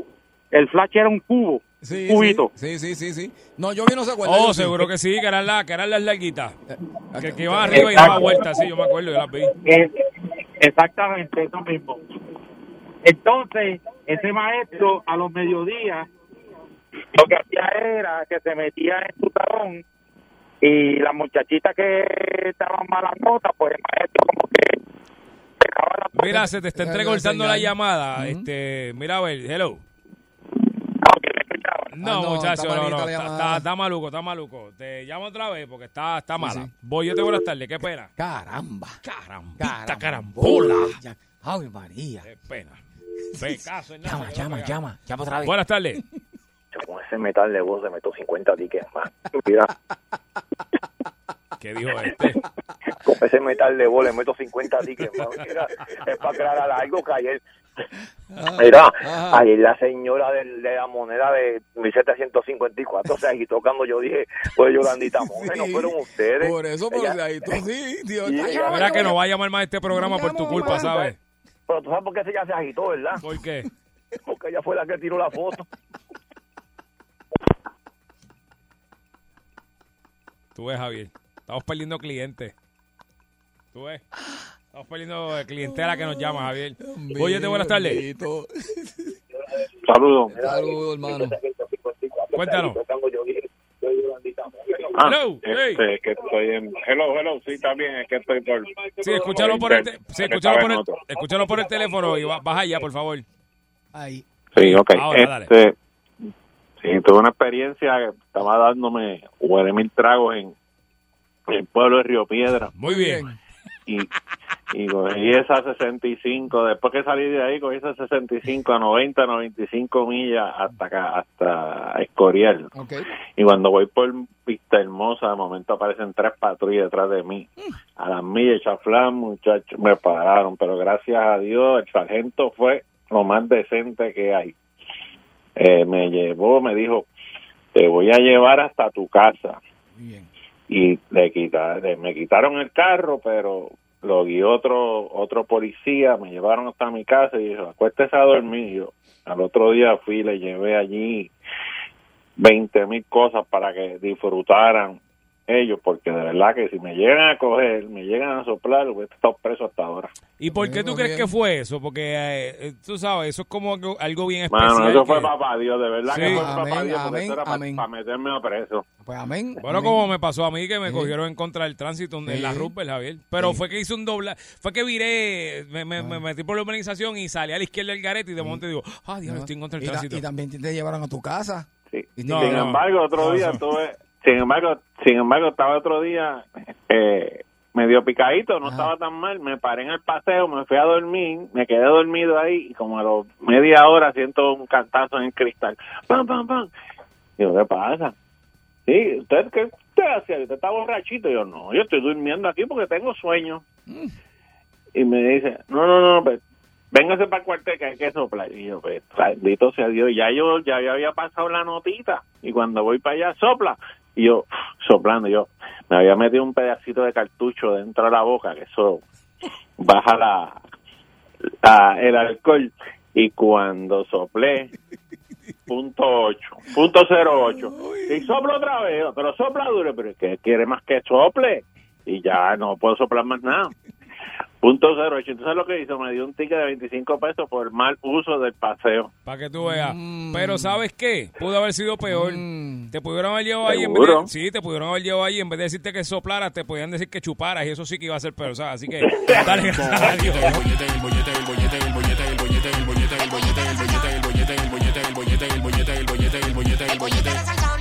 Speaker 5: El flash era un cubo,
Speaker 1: Sí,
Speaker 5: un cubito.
Speaker 1: Sí, sí, sí, sí. No, yo vi no se acuerda.
Speaker 3: Oh, seguro que sí, que eran, la, que eran las larguitas. Que, que iban
Speaker 1: Eh,
Speaker 3: arriba y daban vueltas, sí, yo me acuerdo, yo las vi.
Speaker 5: Eh, exactamente, eso mismo. Entonces, ese maestro a los mediodías lo que hacía era que se metía en su salón y las muchachitas que estaban malas notas, pues el maestro como que dejaba la
Speaker 3: Mira, se te está entrecortando la llamada. Este, mira, a ver, hello.
Speaker 5: escuchaban.
Speaker 3: No,
Speaker 1: Ah, no,
Speaker 3: muchacho,
Speaker 1: está
Speaker 3: no, no, está, está, está maluco, está maluco. Te llamo otra vez porque está, está mala.
Speaker 1: sí.
Speaker 3: Voy, yo te buenas tardes, qué pena.
Speaker 1: Caramba.
Speaker 3: Carambita,
Speaker 1: Carambola. Ay, María.
Speaker 3: Qué pena. Pecaso,
Speaker 1: Llama, llama, llama. Llama otra vez.
Speaker 3: Buenas tardes.
Speaker 6: Ese metal de voz le meto 50 tickets más. Mira,
Speaker 3: ¿Qué dijo este?
Speaker 6: con ese metal de voz le meto 50 tickets más. Mira, es para aclarar algo que ayer. Mira,
Speaker 1: Ajá.
Speaker 6: ayer la señora de, la moneda de 1754 se agitó cuando yo dije, pues Yolandita Monge, no
Speaker 1: Sí.
Speaker 6: fueron ustedes.
Speaker 1: Por eso, pero
Speaker 6: Ella-
Speaker 1: ahí tú sí, tío.
Speaker 6: Sí,
Speaker 1: Ay,
Speaker 6: ella-
Speaker 1: ay,
Speaker 3: Mira que no va a llamar más este programa por tu culpa, ¿sabes?
Speaker 6: Pero tú sabes por qué ella se agitó, ¿verdad?
Speaker 3: ¿Por qué?
Speaker 6: Porque ella fue la que tiró la foto.
Speaker 3: Tú ves, Javier. Estamos perdiendo clientes. Tú ves. Estamos perdiendo clientela que nos llama, Javier. Oye, buenas tardes.
Speaker 5: Saludos.
Speaker 1: Saludos, hermano.
Speaker 3: Cuéntanos.
Speaker 5: Ah,
Speaker 3: Hello, hey.
Speaker 5: este, que estoy en... Hello, hello, sí, también, es que estoy por...
Speaker 3: Sí, escúchalo por el, te- sí, escúchalo por el, escúchalo por el teléfono y va- baja ya, por favor.
Speaker 1: Ahí.
Speaker 5: Sí, ok.
Speaker 3: Ahora, dale.
Speaker 5: Sí, tuve una experiencia que estaba dándome huele mil tragos en, en el pueblo de Río Piedra
Speaker 3: Muy bien.
Speaker 5: y, y cogí esa 65, después que salí de ahí cogí esa 65 a 90, 95 millas hasta acá, hasta Escorial.
Speaker 1: Ok.
Speaker 5: Y cuando voy por Vista Hermosa, de momento aparecen tres patrullas detrás de mí. A las millas, chaflán, muchachos, me pararon. Pero gracias a Dios, el sargento fue lo más decente que hay. Eh, me llevó, me dijo, te voy a llevar hasta tu casa.
Speaker 1: Bien.
Speaker 5: Y le me quitaron el carro, pero
Speaker 7: lo guió otro otro policía, me llevaron hasta mi casa y dijo, acuéstese a dormir. Yo, al otro día fui le llevé allí 20 mil cosas para que disfrutaran ellos, porque de verdad que si me llegan a coger, me llegan a soplar, voy a estar preso hasta ahora.
Speaker 3: ¿Y por qué tú crees
Speaker 1: bien.
Speaker 3: que fue eso? Porque eh, eh, tú sabes, eso es como algo, algo bien especial.
Speaker 7: Mano, eso
Speaker 3: que-
Speaker 7: fue papá Dios, de verdad
Speaker 3: Sí.
Speaker 7: que fue
Speaker 1: Amén,
Speaker 7: papá Dios, porque
Speaker 1: amén,
Speaker 7: eso era para meterme a preso.
Speaker 1: Pues amén.
Speaker 3: Bueno,
Speaker 1: amén.
Speaker 3: como me pasó a mí que me
Speaker 1: Sí.
Speaker 3: cogieron en contra del tránsito en
Speaker 1: Sí.
Speaker 3: la Rupert, Javier. Pero
Speaker 1: Sí.
Speaker 3: fue que hice un dobla, fue que viré, me, me- me metí por la urbanización y salí a la izquierda del garete y de momento digo, ah, diablo, estoy en contra del
Speaker 1: y,
Speaker 3: tránsito.
Speaker 1: y también te llevaron a tu casa.
Speaker 7: Sí.
Speaker 1: Y
Speaker 3: No,
Speaker 7: sin
Speaker 3: no.
Speaker 7: embargo, otro
Speaker 3: No,
Speaker 7: día tuve, sin embargo, sin embargo, estaba otro día eh, medio picadito, no
Speaker 1: Ajá.
Speaker 7: estaba tan mal, me paré en el paseo, me fui a dormir, me quedé dormido ahí y como a los media hora siento un cantazo en el cristal. ¡Pam, pam, pam! Digo, ¿qué pasa? Sí, ¿usted qué usted hacía? ¿Usted está borrachito? yo, no, yo estoy durmiendo aquí porque tengo sueño. Y me dice, no, no, no, pues, véngase para el cuartel que hay que soplar. Y yo, pues, bendito sea Dios, ya yo ya yo había pasado la notita. Y cuando voy para allá, sopla. Y yo, soplando, yo, me había metido un pedacito de cartucho dentro de la boca, que eso baja la, la- el alcohol. Y cuando soplé, punto ocho, punto cero ocho. Y soplo otra vez, pero sopla duro, pero que quiere más que sople. Y ya no puedo soplar más nada. Punto cero ocho. Entonces lo que hizo, me dio un ticket de 25 pesos por mal uso del paseo.
Speaker 3: Para que tú veas.
Speaker 1: Mm.
Speaker 3: Pero ¿sabes qué? Pudo haber sido peor.
Speaker 1: Mm.
Speaker 3: Te pudieron haber llevado ahí en vez de, sí, te pudieron haber llevado ahí en vez de decirte que soplaras, te podían decir que chuparas y eso sí que iba a ser peor, ¿sabes? Así que dale gracias a Dios.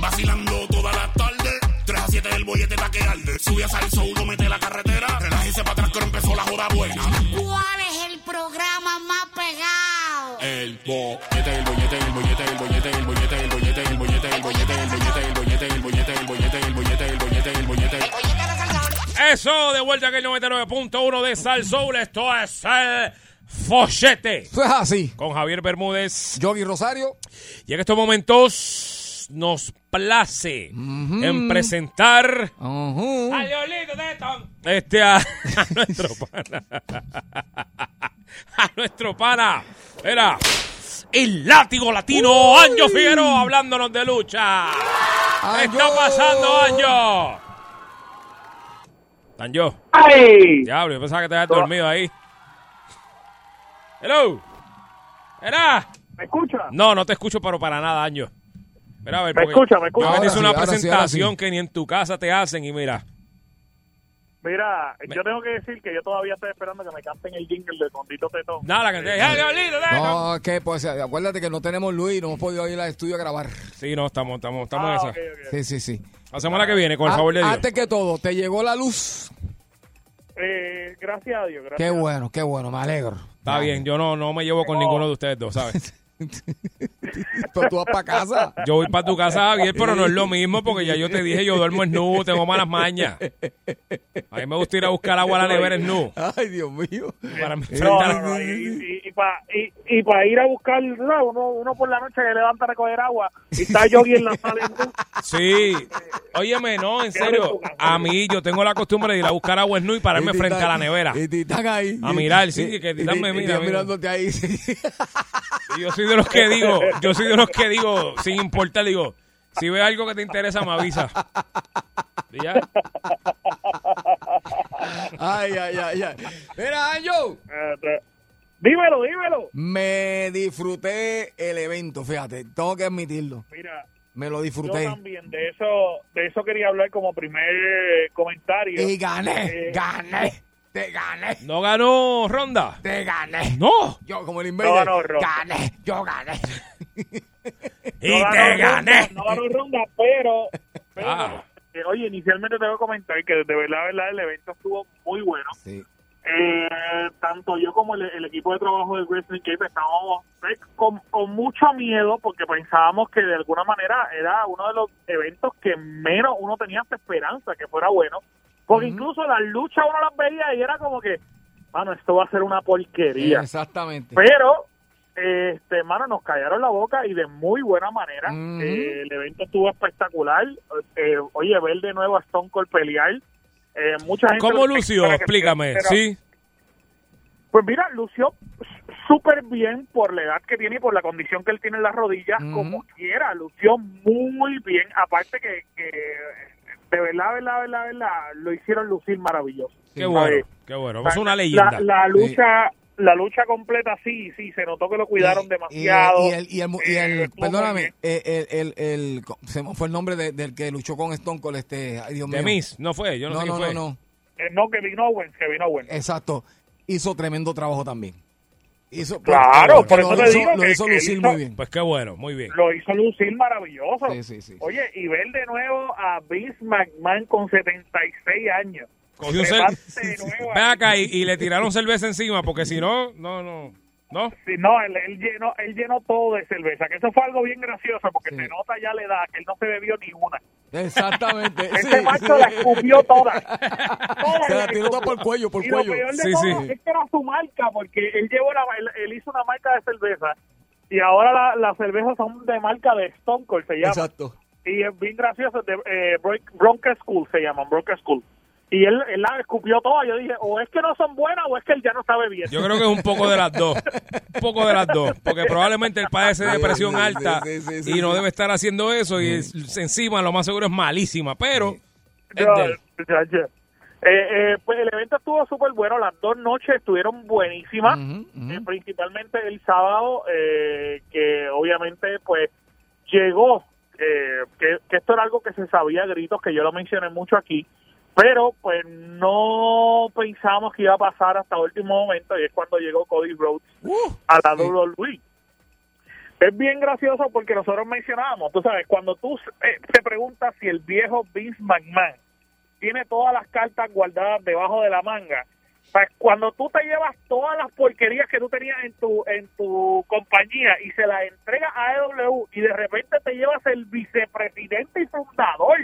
Speaker 8: Vacilando toda la tarde. 3 a 7 el bollete está que arde. Sube a salso, uno mete la carretera. Relájese para atrás que ahora empezó la joda buena.
Speaker 9: ¿Cuál es el programa más pegado?
Speaker 8: El bollete, el bollete, el bollete, el bollete, el bollete, el bollete, el bollete, el bollete, el bollete, el bollete, el bollete, el bollete, el bollete, el bollete, el bollete.
Speaker 3: Eso, de vuelta aquí el 99.1 de Sal Soul. Esto es el Fochete.
Speaker 1: Eso es así.
Speaker 3: Con Javier Bermúdez.
Speaker 1: Yogi Rosario.
Speaker 3: Y en estos momentos nos place en presentar
Speaker 1: Ujú.
Speaker 3: a Leolito. Este a, a nuestro pana. A nuestro pana. Era el látigo latino Anjo Figueroa hablándonos de lucha. ¿Qué está
Speaker 1: Anjo.
Speaker 3: pasando, Anjo? Anjo.
Speaker 10: ¡Ay!
Speaker 3: Diablo, yo pensaba que te habías dormido ahí. Hello. ¿Era?
Speaker 10: ¿Me escucha?
Speaker 3: No, no te escucho, pero para nada, Año. Mira, a ver,
Speaker 10: Me escucha, me escucha.
Speaker 3: Yo hice
Speaker 1: sí,
Speaker 3: una
Speaker 1: ahora
Speaker 3: presentación
Speaker 1: sí.
Speaker 3: que ni en tu casa te hacen y mira.
Speaker 10: Mira, yo tengo que decir que yo todavía estoy esperando que me canten el jingle de Tondito Tetón.
Speaker 3: Nada, la canté.
Speaker 1: No, que pues acuérdate que no tenemos Luis, no hemos podido ir al estudio a grabar.
Speaker 3: Sí, no, estamos, estamos, estamos
Speaker 10: Ah,
Speaker 3: en esa.
Speaker 1: Sí, sí, sí.
Speaker 3: La semana que viene, con el
Speaker 1: Ah,
Speaker 3: favor de Dios.
Speaker 1: Antes que todo, ¿te llegó la luz?
Speaker 10: Eh, gracias a Dios, gracias.
Speaker 1: Qué bueno, qué bueno, me alegro.
Speaker 3: Está bien, yo no, no me llevo con ninguno de ustedes dos, ¿sabes?
Speaker 1: Pero tú vas para casa.
Speaker 3: Yo voy para tu casa, Javier, pero no es lo mismo porque ya yo te dije, yo duermo en nu, tengo malas mañas. A mí me gusta ir a buscar agua a la nevera en nu.
Speaker 1: Ay, Dios mío.
Speaker 3: Para
Speaker 10: No,
Speaker 3: enfrentar-
Speaker 10: no, no, y, y, y para y, y pa ir a buscar, no, uno, uno por la noche se levanta a recoger agua y está Yogi en la sala. en-
Speaker 3: Sí. Óyeme, no, en serio. A mí yo tengo la costumbre de ir a buscar agua en nu y pararme frente a la nevera.
Speaker 1: Y te están ahí.
Speaker 3: A mirar, sí,
Speaker 1: Y-
Speaker 3: que Titán me mira.
Speaker 1: mirándote ahí.
Speaker 3: Y yo soy de los que digo, yo soy de los que digo, sin importar, digo, si ves algo que te interesa, me avisa. ¿Y ya?
Speaker 1: Ay, ay, ay, ay. Mira, Anjo.
Speaker 10: Eh, te- dímelo, dímelo.
Speaker 1: Me disfruté el evento, fíjate. Tengo que admitirlo.
Speaker 10: Mira,
Speaker 1: Me lo
Speaker 10: yo
Speaker 1: disfruté.
Speaker 10: también de eso, de eso quería hablar como primer comentario.
Speaker 1: Y gané,
Speaker 10: Eh,
Speaker 1: gané. Te gané.
Speaker 3: ¿No ganó Ronda?
Speaker 1: Te gané.
Speaker 3: No.
Speaker 1: Yo, como el
Speaker 10: No
Speaker 1: invader.
Speaker 10: ganó Ronda.
Speaker 1: gané. Yo gané.
Speaker 3: Y
Speaker 10: no
Speaker 3: te
Speaker 10: ganó
Speaker 3: gané.
Speaker 10: ronda, no ganó ronda, pero, pero,
Speaker 3: Ah.
Speaker 10: eh, oye, inicialmente tengo que comentar que de verdad, de verdad, el evento estuvo muy bueno.
Speaker 1: Sí.
Speaker 10: Eh, tanto yo como el, el equipo de trabajo del Wrestling Cape estábamos eh, con, con mucho miedo porque pensábamos que de alguna manera era uno de los eventos que menos uno tenía hasta esperanza que fuera bueno. Porque incluso las luchas uno las veía y era como que, mano, esto va a ser una porquería.
Speaker 1: Exactamente.
Speaker 10: Pero, este, mano, nos callaron la boca y de muy buena manera. Eh, el evento estuvo espectacular. Eh, oye, ver de nuevo a Stone Cold pelear. Eh, mucha gente
Speaker 3: ¿Cómo lució? Explícame.
Speaker 10: pero-
Speaker 3: Sí.
Speaker 10: Pues mira, lució súper bien por la edad que tiene y por la condición que él tiene en las rodillas, como quiera, lució muy bien, aparte que, que de verdad, verdad, verdad, verdad, lo hicieron lucir maravilloso.
Speaker 3: Qué bueno,
Speaker 10: ¿Sabes?
Speaker 3: qué bueno. Es una leyenda.
Speaker 10: La, la lucha, la lucha completa, sí, sí, se notó que lo cuidaron
Speaker 1: Y,
Speaker 10: demasiado.
Speaker 1: y el, y el, y el-
Speaker 10: Eh,
Speaker 1: perdóname, eh, el, el, el- se fue el nombre de- del que luchó con Stone Cold, este, ay Dios mío.
Speaker 3: De Miss, no fue, yo no,
Speaker 1: No,
Speaker 3: sé
Speaker 1: no,
Speaker 3: quién fue.
Speaker 1: no, no.
Speaker 10: Eh, no, Kevin Owens, Kevin Owens.
Speaker 1: Exacto. Hizo tremendo trabajo también. Hizo,
Speaker 10: Claro,
Speaker 1: porque
Speaker 10: por
Speaker 1: lo
Speaker 10: eso te
Speaker 1: hizo-
Speaker 10: digo
Speaker 1: Lo
Speaker 10: que-
Speaker 1: hizo lucir
Speaker 10: hizo-
Speaker 1: muy bien.
Speaker 3: Pues qué bueno, muy bien.
Speaker 10: Lo hizo lucir maravilloso.
Speaker 1: Sí, sí, sí.
Speaker 10: Oye, y ver de nuevo a Vince McMahon con 76 años.
Speaker 3: Cogió
Speaker 10: ahí.
Speaker 3: acá y, y le tiraron cerveza encima, porque si no, no, no. ¿No?
Speaker 10: Sí, no, él, él llenó, él llenó todo de cerveza, que eso fue algo bien gracioso, porque se nota ya la edad, que él no se bebió ni una.
Speaker 1: Exactamente.
Speaker 10: Ese
Speaker 1: sí,
Speaker 10: macho
Speaker 1: sí.
Speaker 10: la escupió toda. Toda
Speaker 1: Se la
Speaker 10: la
Speaker 1: tiró toda por cuello, por
Speaker 10: y
Speaker 1: cuello.
Speaker 10: lo peor de
Speaker 3: Sí,
Speaker 10: todo
Speaker 3: sí.
Speaker 10: es que era su marca, porque él llevó la, él, él hizo una marca de cerveza, y ahora la- las cervezas son de marca de Stone Cold, se llama.
Speaker 1: Exacto.
Speaker 10: Y es bien gracioso, de eh, Bron- Bronca School se llaman, Bronca School. Y él, él la escupió toda. Yo dije, o es que no son buenas o es que él ya no sabe bien.
Speaker 3: Yo creo que es un poco de las dos. Un poco de las dos. Porque probablemente él padece de
Speaker 1: Sí,
Speaker 3: presión
Speaker 1: sí,
Speaker 3: alta
Speaker 1: sí, sí, sí,
Speaker 3: y no debe estar haciendo eso. Y es- encima, lo más seguro es malísima. Pero.
Speaker 10: Eh, eh, pues el evento estuvo súper bueno, las dos noches estuvieron buenísimas, Eh, principalmente el sábado, eh, que obviamente pues llegó, eh, que, que esto era algo que se sabía a gritos, que yo lo mencioné mucho aquí, pero pues no pensábamos que iba a pasar hasta último momento y es cuando llegó Cody Rhodes a la WWE. Es bien gracioso porque nosotros mencionábamos, tú sabes, cuando tú eh, te preguntas si el viejo Vince McMahon tiene todas las cartas guardadas debajo de la manga, sea, cuando tú te llevas todas las porquerías que tú tenías en tu en tu compañía y se las entregas a AEW y de repente te llevas el vicepresidente y fundador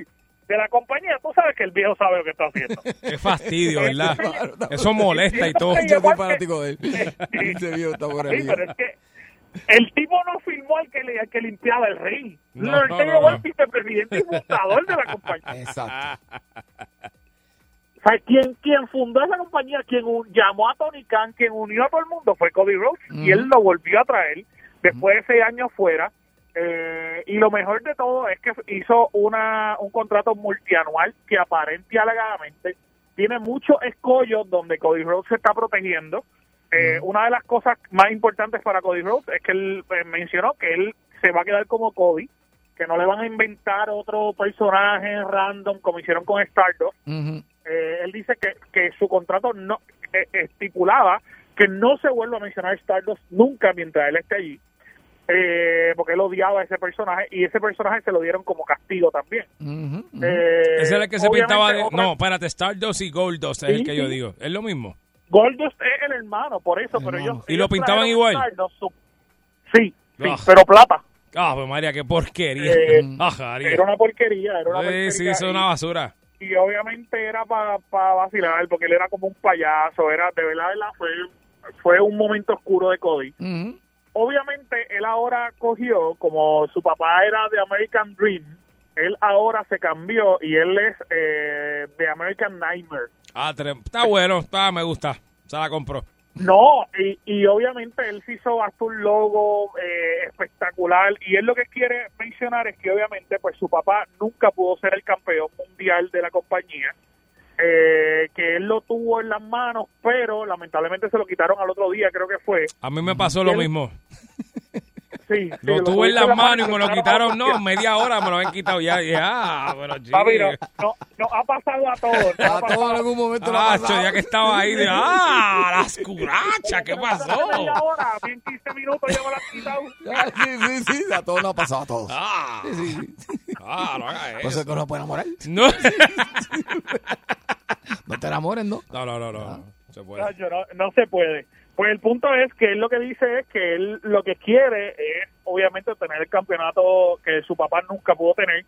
Speaker 10: de la compañía, tú sabes que el viejo sabe lo que está haciendo.
Speaker 3: Qué fastidio, ¿verdad?
Speaker 10: Claro,
Speaker 3: Eso molesta y todo.
Speaker 1: Yo soy fanático de él. Ese viejo está por ahí.
Speaker 10: Sí, pero es que el tipo no firmó al que, le- al que limpiaba el ring.
Speaker 3: No,
Speaker 10: No,
Speaker 3: no,
Speaker 10: el
Speaker 3: no, no.
Speaker 10: el vicepresidente y fundador de la compañía.
Speaker 1: Exacto.
Speaker 10: O sea, quien, quien fundó esa compañía, quien un- llamó a Tony Khan, quien unió a todo el mundo fue Cody Rhodes y él lo volvió a traer después de seis años fuera. Eh, y lo mejor de todo es que hizo una un contrato multianual que aparente y alegadamente tiene muchos escollos donde Cody Rhodes se está protegiendo. Eh, Una de las cosas más importantes para Cody Rhodes es que él eh, mencionó que él se va a quedar como Cody, que no le van a inventar otro personaje random como hicieron con Stardust. Eh, él dice que, que su contrato no estipulaba que no se vuelva a mencionar Stardust nunca mientras él esté allí. Eh, porque él odiaba a ese personaje y ese personaje se lo dieron como castigo también.
Speaker 1: Ujú, ujú.
Speaker 10: Eh,
Speaker 3: Ese era el que se pintaba de. No, espérate, Stardust y Goldust es el
Speaker 10: Sí,
Speaker 3: que yo
Speaker 10: sí.
Speaker 3: digo. Es lo mismo.
Speaker 10: Goldust es el hermano, por eso, pero ellos...
Speaker 3: ¿Y lo pintaban igual?
Speaker 10: Stardust, su- Sí, sí,
Speaker 3: Ah.
Speaker 10: pero plata.
Speaker 3: Ah, pues María, qué porquería.
Speaker 10: Eh,
Speaker 3: Ah.
Speaker 10: Era una porquería, era una
Speaker 3: Sí,
Speaker 10: porquería.
Speaker 3: sí, eso es una basura.
Speaker 10: y obviamente era para vacilar porque él era como un payaso era de verdad, verdad, fue fue un momento oscuro de Cody. Obviamente él ahora cogió como su papá era de American Dream él ahora se cambió y él es eh, de American Nightmare
Speaker 3: Ah, está bueno, está, me gusta. Se la compró.
Speaker 10: no, y, y obviamente él se hizo hasta un logo eh, espectacular y él lo que quiere mencionar es que obviamente pues su papá nunca pudo ser el campeón mundial de la compañía, eh, que él lo tuvo en las manos, pero lamentablemente se lo quitaron al otro día, creo que fue.
Speaker 3: A mí me pasó lo mismo.
Speaker 10: Sí, sí,
Speaker 3: Lo tuve en las manos y me lo
Speaker 10: quitaron
Speaker 3: no, media hora me lo habían quitado ya. Ya, pero
Speaker 10: Papi, no, no, no ha pasado a todos. no ha
Speaker 1: A
Speaker 10: pasado
Speaker 1: todo en algún momento lo ha
Speaker 3: Ah,
Speaker 1: pasado.
Speaker 3: ya que estaba ahí de, ah, las curachas, ¿qué pasó?
Speaker 10: Media hora, bien 15 minutos ya me lo has quitado.
Speaker 1: Ah, Sí, sí, sí. A todos nos ha pasado a todos.
Speaker 3: Ah,
Speaker 1: Sí, sí,
Speaker 3: ah, no hagas
Speaker 1: Entonces
Speaker 3: eso.
Speaker 1: que no puede enamorar.
Speaker 3: No,
Speaker 1: No te enamores, ¿no?
Speaker 3: no, no, no, no, se puede.
Speaker 10: No, yo no, no se puede. Pues el punto es que él lo que dice es que él lo que quiere es obviamente tener el campeonato que su papá nunca pudo tener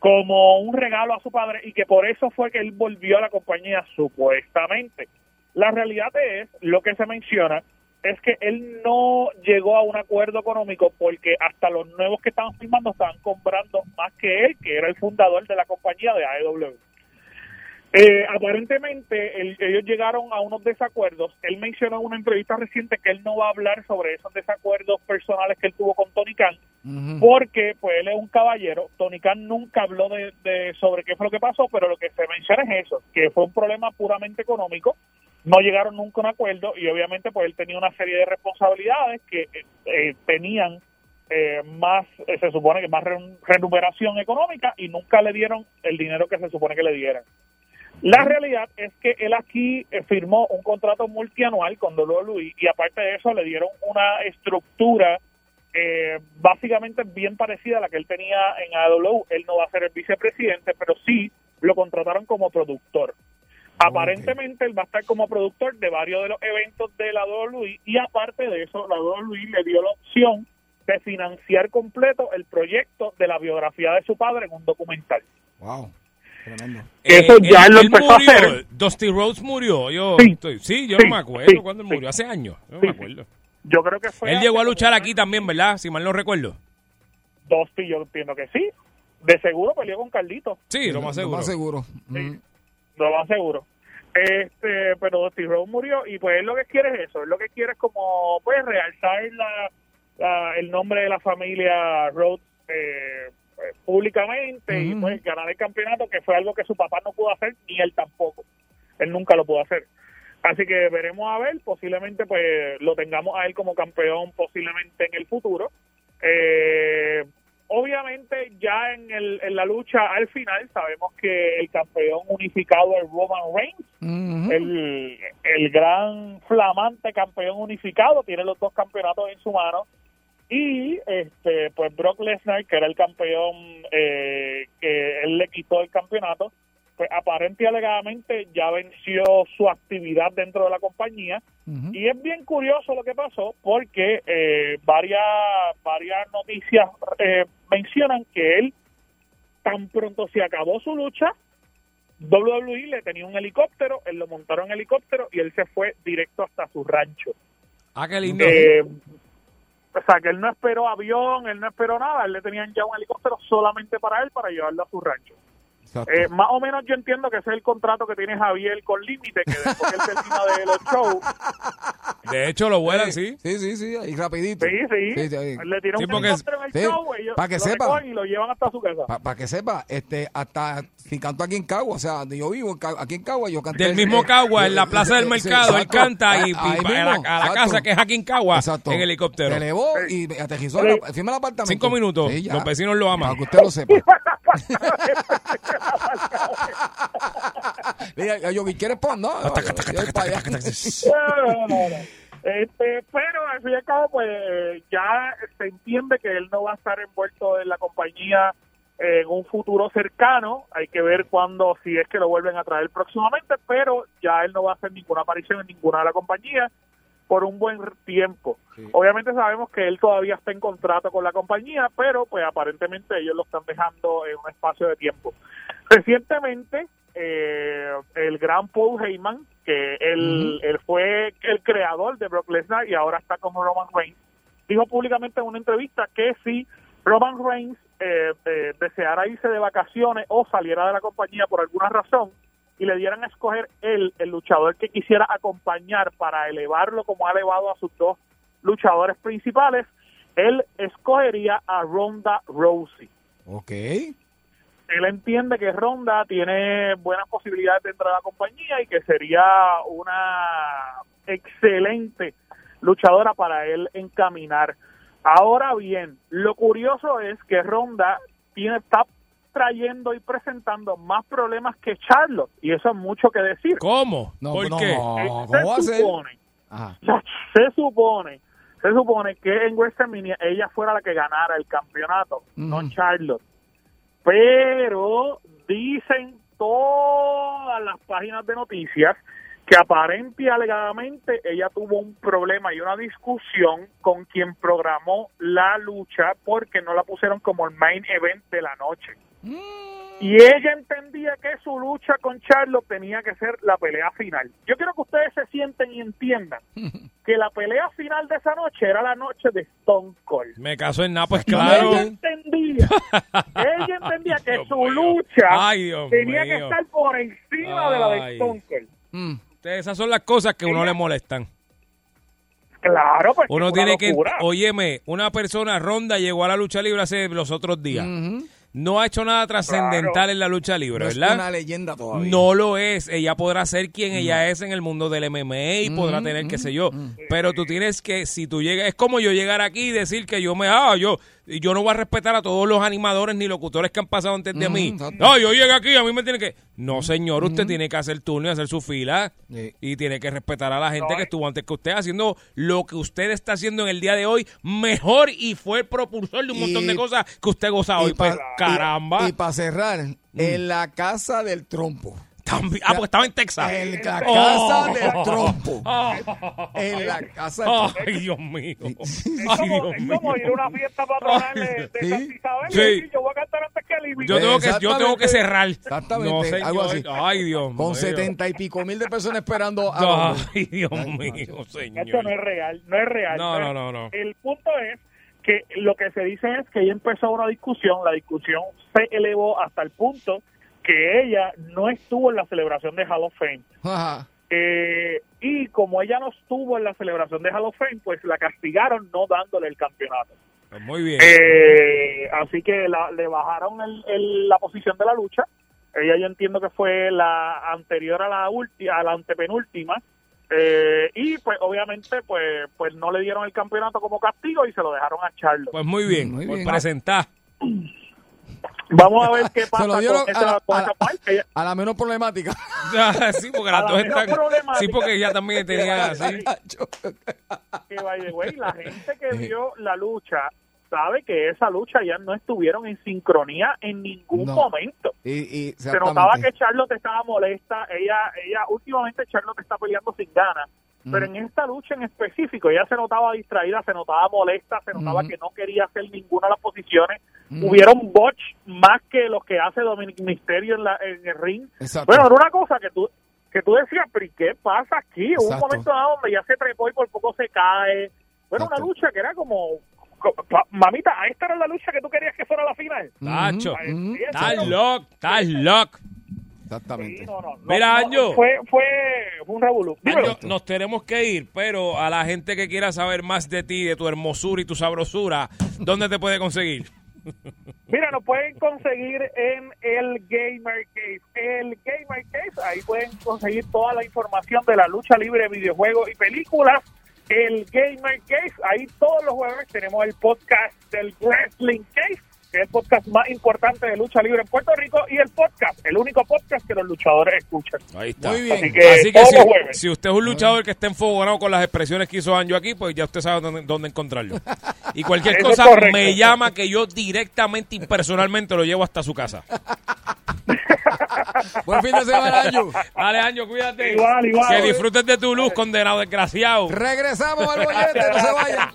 Speaker 10: como un regalo a su padre y que por eso fue que él volvió a la compañía supuestamente. La realidad es, lo que se menciona, es que él no llegó a un acuerdo económico porque hasta los nuevos que estaban firmando estaban comprando más que él, que era el fundador de la compañía de AEW. Eh, aparentemente el- ellos llegaron a unos desacuerdos. Él mencionó en una entrevista reciente que él no va a hablar sobre esos desacuerdos personales que él tuvo con Tony Khan, porque pues él es un caballero. Tony Khan nunca habló de, de sobre qué fue lo que pasó, pero lo que se menciona es eso, que fue un problema puramente económico. No llegaron nunca a un acuerdo y obviamente pues él tenía una serie de responsabilidades que eh, eh, tenían eh, más, eh, se supone que más re- remuneración económica y nunca le dieron el dinero que se supone que le dieran. La realidad es que él aquí eh, firmó un contrato multianual con WWE y aparte de eso le dieron una estructura eh, básicamente bien parecida a la que él tenía en AW. Él no va a ser el vicepresidente, pero sí lo contrataron como productor. Aparentemente él va a estar como productor de varios de los eventos de la WWE y aparte de eso la WWE le dio la opción de financiar completo el proyecto de la biografía de su padre en un documental.
Speaker 1: Wow. Tremendo.
Speaker 10: Eso ya él lo empezó a
Speaker 3: Eh, murió,
Speaker 10: hacer.
Speaker 3: Dusty Rhodes murió. Yo
Speaker 10: Sí.
Speaker 3: estoy- sí, yo
Speaker 10: Sí,
Speaker 3: no me acuerdo
Speaker 10: sí,
Speaker 3: cuándo él
Speaker 10: sí.
Speaker 3: murió. Hace años. Yo no
Speaker 10: Sí,
Speaker 3: me
Speaker 10: sí.
Speaker 3: acuerdo.
Speaker 10: Yo creo que fue
Speaker 3: Él llegó a luchar aquí también, ¿verdad? Si mal no recuerdo.
Speaker 10: Dusty, yo entiendo que sí. De seguro peleó con Carlito.
Speaker 3: Sí, lo más seguro.
Speaker 1: Lo más seguro.
Speaker 10: Sí. Lo más seguro. Este, pero Dusty Rhodes murió y pues él lo que quiere es eso. Él lo que quiere es como, pues, realzar la, la- el nombre de la familia Rhodes eh, eh, públicamente y pues ganar el campeonato, que fue algo que su papá no pudo hacer ni él tampoco. Él nunca lo pudo hacer. Así que veremos a ver, posiblemente pues lo tengamos a él como campeón posiblemente en el futuro. Eh, obviamente ya en, el, en la lucha al final sabemos que el campeón unificado es Roman Reigns, el, el gran flamante campeón unificado, tiene los dos campeonatos en su mano. Y este pues Brock Lesnar, que era el campeón eh, que él le quitó el campeonato, pues aparente y alegadamente ya venció su actividad dentro de la compañía. Y es bien curioso lo que pasó porque eh, varias, varias noticias eh, mencionan que él, tan pronto se acabó su lucha, WWE le tenía un helicóptero, él lo montaron en helicóptero y él se fue directo hasta su rancho.
Speaker 3: Ah, qué lindo.
Speaker 10: Eh, o sea, que él no esperó avión, él no esperó nada, él le tenían ya un helicóptero solamente para él, para llevarlo a su rancho. Eh, más o menos yo entiendo que ese es el contrato que tiene Javier con Límite, que después él termina de los shows,
Speaker 3: De hecho, lo vuelan, sí.
Speaker 1: Sí, sí, sí, ahí rapidito.
Speaker 10: sí, sí,
Speaker 1: Sí, sí.
Speaker 10: le tiran
Speaker 3: Sí,
Speaker 10: un
Speaker 3: porque-
Speaker 10: helicóptero en el
Speaker 1: sí,
Speaker 10: show, ellos
Speaker 1: para que
Speaker 10: lo
Speaker 1: sepa.
Speaker 10: y lo llevan hasta su casa.
Speaker 1: Para que sepa, este, hasta si canto aquí en Cagua, o sea, donde yo vivo, aquí en Cagua, yo canté.
Speaker 3: Del mismo Cagua, en la plaza del
Speaker 1: Sí,
Speaker 3: mercado, él canta y, y a la, a casa que es aquí en Cagua
Speaker 1: Exacto.
Speaker 3: en helicóptero.
Speaker 1: Se elevó y aterrizó,
Speaker 10: Sí.
Speaker 1: en la- firma el apartamento.
Speaker 3: Cinco minutos. Los vecinos lo aman.
Speaker 1: Para que usted lo sepa. Yo, no.
Speaker 10: Este, pero al fin y al cabo, pues ya se entiende que él no va a estar envuelto en la compañía en un futuro cercano. Hay que ver cuándo, si es que lo vuelven a traer próximamente, pero ya él no va a hacer ninguna aparición en ninguna de la compañía por un buen tiempo. Obviamente sabemos que él todavía está en contrato con la compañía, pero pues aparentemente ellos lo están dejando en un espacio de tiempo. Recientemente, eh, el gran Paul Heyman, que él, él fue el creador de Brock Lesnar y ahora está como Roman Reigns, dijo públicamente en una entrevista que si Roman Reigns eh, eh, deseara irse de vacaciones o saliera de la compañía por alguna razón y le dieran a escoger él, el luchador que quisiera acompañar para elevarlo como ha elevado a sus dos luchadores principales, él escogería a Ronda Rousey.
Speaker 1: Ok.
Speaker 10: Él entiende que Ronda tiene buenas posibilidades de la compañía y que sería una excelente luchadora para él encaminar. Ahora bien, lo curioso es que Ronda tiene, está trayendo y presentando más problemas que Charlotte y eso es mucho que decir.
Speaker 3: ¿Cómo?
Speaker 1: No,
Speaker 3: ¿Por
Speaker 1: no,
Speaker 3: qué?
Speaker 1: ¿cómo
Speaker 10: se
Speaker 1: va a ser?
Speaker 10: supone,
Speaker 1: Ajá.
Speaker 10: se supone, se supone que en WrestleMania ella fuera la que ganara el campeonato, no. Charlotte. Pero dicen todas las páginas de noticias que aparente y alegadamente ella tuvo un problema y una discusión con quien programó la lucha porque no la pusieron como el main event de la noche. Y ella entendía que su lucha con Charlo tenía que ser la pelea final. Yo quiero que ustedes se sienten y entiendan que la pelea final de esa noche era la noche de Stone Cold.
Speaker 3: Me caso en nada, pues claro.
Speaker 10: Ella entendía, ella entendía que
Speaker 3: Dios
Speaker 10: su
Speaker 3: mío.
Speaker 10: lucha
Speaker 3: Ay,
Speaker 10: tenía que estar por encima de la de. Stone Cold.
Speaker 3: Ustedes, Esas son las cosas que uno le molestan.
Speaker 10: Claro, pues
Speaker 3: Uno tiene que,
Speaker 10: locura.
Speaker 3: óyeme, una persona ronda llegó a la lucha libre hace los otros días. No ha hecho nada trascendental
Speaker 10: Claro.
Speaker 3: en la lucha libre,
Speaker 1: No es
Speaker 3: ¿verdad?
Speaker 1: una leyenda todavía.
Speaker 3: No lo es. Ella podrá ser quien ella es en el mundo del MMA y podrá
Speaker 1: Mm,
Speaker 3: tener, qué
Speaker 1: mm,
Speaker 3: sé yo. Pero tú tienes que, si tú llegas, es como yo llegar aquí y decir que yo me, ah, yo, y yo no voy a respetar a todos los animadores ni locutores que han pasado antes de
Speaker 1: Mm,
Speaker 3: mí.
Speaker 1: exacto.
Speaker 3: No, yo llegué aquí, a mí me tiene que. No, señor, usted tiene que hacer turno y hacer su fila.
Speaker 1: Sí.
Speaker 3: Y tiene que respetar a la gente
Speaker 10: No,
Speaker 3: que
Speaker 10: eh.
Speaker 3: estuvo antes que usted haciendo lo que usted está haciendo en el día de hoy mejor y fue el propulsor de un montón de cosas que usted goza hoy.
Speaker 1: Y pa-
Speaker 3: Pues, caramba.
Speaker 1: Y, para cerrar, en la casa del trompo.
Speaker 3: También- ah, porque estaba en Texas.
Speaker 1: En la
Speaker 3: Oh.
Speaker 1: casa del trompo. En la casa del trompo.
Speaker 3: Ay, Dios mío.
Speaker 10: Es
Speaker 3: Ay, Dios
Speaker 10: es como ir a una fiesta patronal de, de
Speaker 1: Sí.
Speaker 10: Santa Isabel
Speaker 3: Sí.
Speaker 10: yo voy a cantar antes que Libby.
Speaker 3: Yo tengo que, yo tengo que cerrar.
Speaker 1: Exactamente,
Speaker 3: No, señor.
Speaker 1: algo así.
Speaker 3: Ay, Dios mío.
Speaker 1: Con setenta y pico mil de personas esperando a
Speaker 3: Ay, Dios
Speaker 1: Ay,
Speaker 3: mío,
Speaker 10: Esto
Speaker 3: señor.
Speaker 10: no es real, no es real.
Speaker 3: No, no, no, no.
Speaker 10: El punto es que lo que se dice es que ella empezó una discusión, la discusión se elevó hasta el punto que ella no estuvo en la celebración de Hall of Fame.
Speaker 1: Ajá.
Speaker 10: Eh, y como ella no estuvo en la celebración de Hall of Fame, pues la castigaron no dándole el campeonato.
Speaker 3: Pues muy bien.
Speaker 10: Eh, así que la- le bajaron el- el- la posición de la lucha. Ella yo entiendo que fue la anterior a la última, a la antepenúltima. Eh, y pues obviamente pues pues no le dieron el campeonato como castigo y se lo dejaron a Charlo.
Speaker 3: Pues muy bien.
Speaker 1: Muy
Speaker 3: por
Speaker 1: bien.
Speaker 3: presentar.
Speaker 10: Vamos a ver qué
Speaker 1: Se
Speaker 10: pasa
Speaker 1: lo
Speaker 10: con
Speaker 1: dieron a
Speaker 10: esa,
Speaker 1: la,
Speaker 10: con
Speaker 1: a
Speaker 10: esa
Speaker 1: la-
Speaker 10: parte. Ella-
Speaker 3: Ah,
Speaker 1: a la menos problemática.
Speaker 3: sí, porque las dos están. Sí, porque ella también tenía así.
Speaker 10: que by the way, la gente que vio la lucha sabe que esa lucha ya no estuvieron en sincronía en ningún
Speaker 1: No.
Speaker 10: momento.
Speaker 1: Y, y
Speaker 10: se notaba que Charlotte estaba molesta, ella, ella últimamente Charlotte está peleando sin ganas, pero en esta lucha en específico ella se notaba distraída, se notaba molesta, se notaba que no quería hacer ninguna de las posiciones, hubieron botch más que los que hace Dominic Mysterio en, la, en el ring.
Speaker 1: Exacto.
Speaker 10: Bueno, era una cosa que tú que tú decías, pero ¿y qué pasa aquí? Hubo un momento dado donde ya se trepó y por poco se cae. Bueno, una lucha que era como, mamita, esta era la lucha que tú querías que fuera la final.
Speaker 3: Tacho. Estás loco, estás loco.
Speaker 1: Exactamente.
Speaker 10: Sí, no, no, no,
Speaker 3: Mira, Anjo.
Speaker 10: Fue, fue, fue un revolú.
Speaker 3: Nos tenemos que ir, pero a la gente que quiera saber más de ti, de tu hermosura y tu sabrosura, ¿dónde te puede conseguir?
Speaker 10: Mira, nos pueden conseguir en el Gamer Case. El Gamer Case, ahí pueden conseguir toda la información de la lucha libre, videojuegos y películas. El Gamer Case, ahí todos los jueves tenemos el podcast del Wrestling Case, que es el podcast más importante de lucha libre en Puerto Rico, y el podcast, el único podcast que los luchadores escuchan.
Speaker 3: Ahí está.
Speaker 1: Muy bien.
Speaker 10: Así que,
Speaker 3: Así que
Speaker 10: todos
Speaker 3: si, usted es un luchador que está enfogonado con las expresiones que hizo Anjo aquí, pues ya usted sabe dónde, dónde encontrarlo. Y cualquier cosa me llama que yo directamente y personalmente lo llevo hasta su casa.
Speaker 1: Buen fin de semana, Anju.
Speaker 3: Dale, Anjo, cuídate.
Speaker 10: Igual, igual.
Speaker 3: Que disfrutes de tu luz, condenado desgraciado.
Speaker 1: Regresamos al bollete, no se vayan.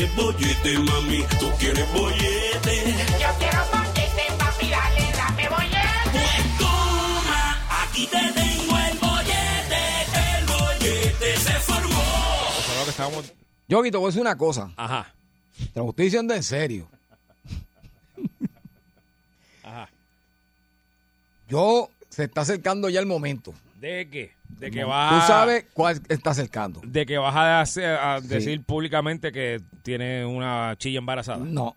Speaker 8: Quieres bollete, mami. Tú quieres bollete.
Speaker 2: Yo quiero bollete, papi, dale, dame bollete.
Speaker 8: Pues toma, aquí te tengo el bollete. El bollete se formó.
Speaker 3: Eso es lo que estábamos-
Speaker 1: Yogi, te voy a decir una cosa.
Speaker 3: Ajá.
Speaker 1: Te lo estoy diciendo en serio.
Speaker 3: Ajá.
Speaker 1: Yo, se está acercando ya el momento.
Speaker 3: ¿De qué? De que
Speaker 1: Tú sabes cuál está acercando.
Speaker 3: de que vas a, hacer- a
Speaker 1: Sí.
Speaker 3: decir públicamente que tiene una chilla embarazada.
Speaker 1: No.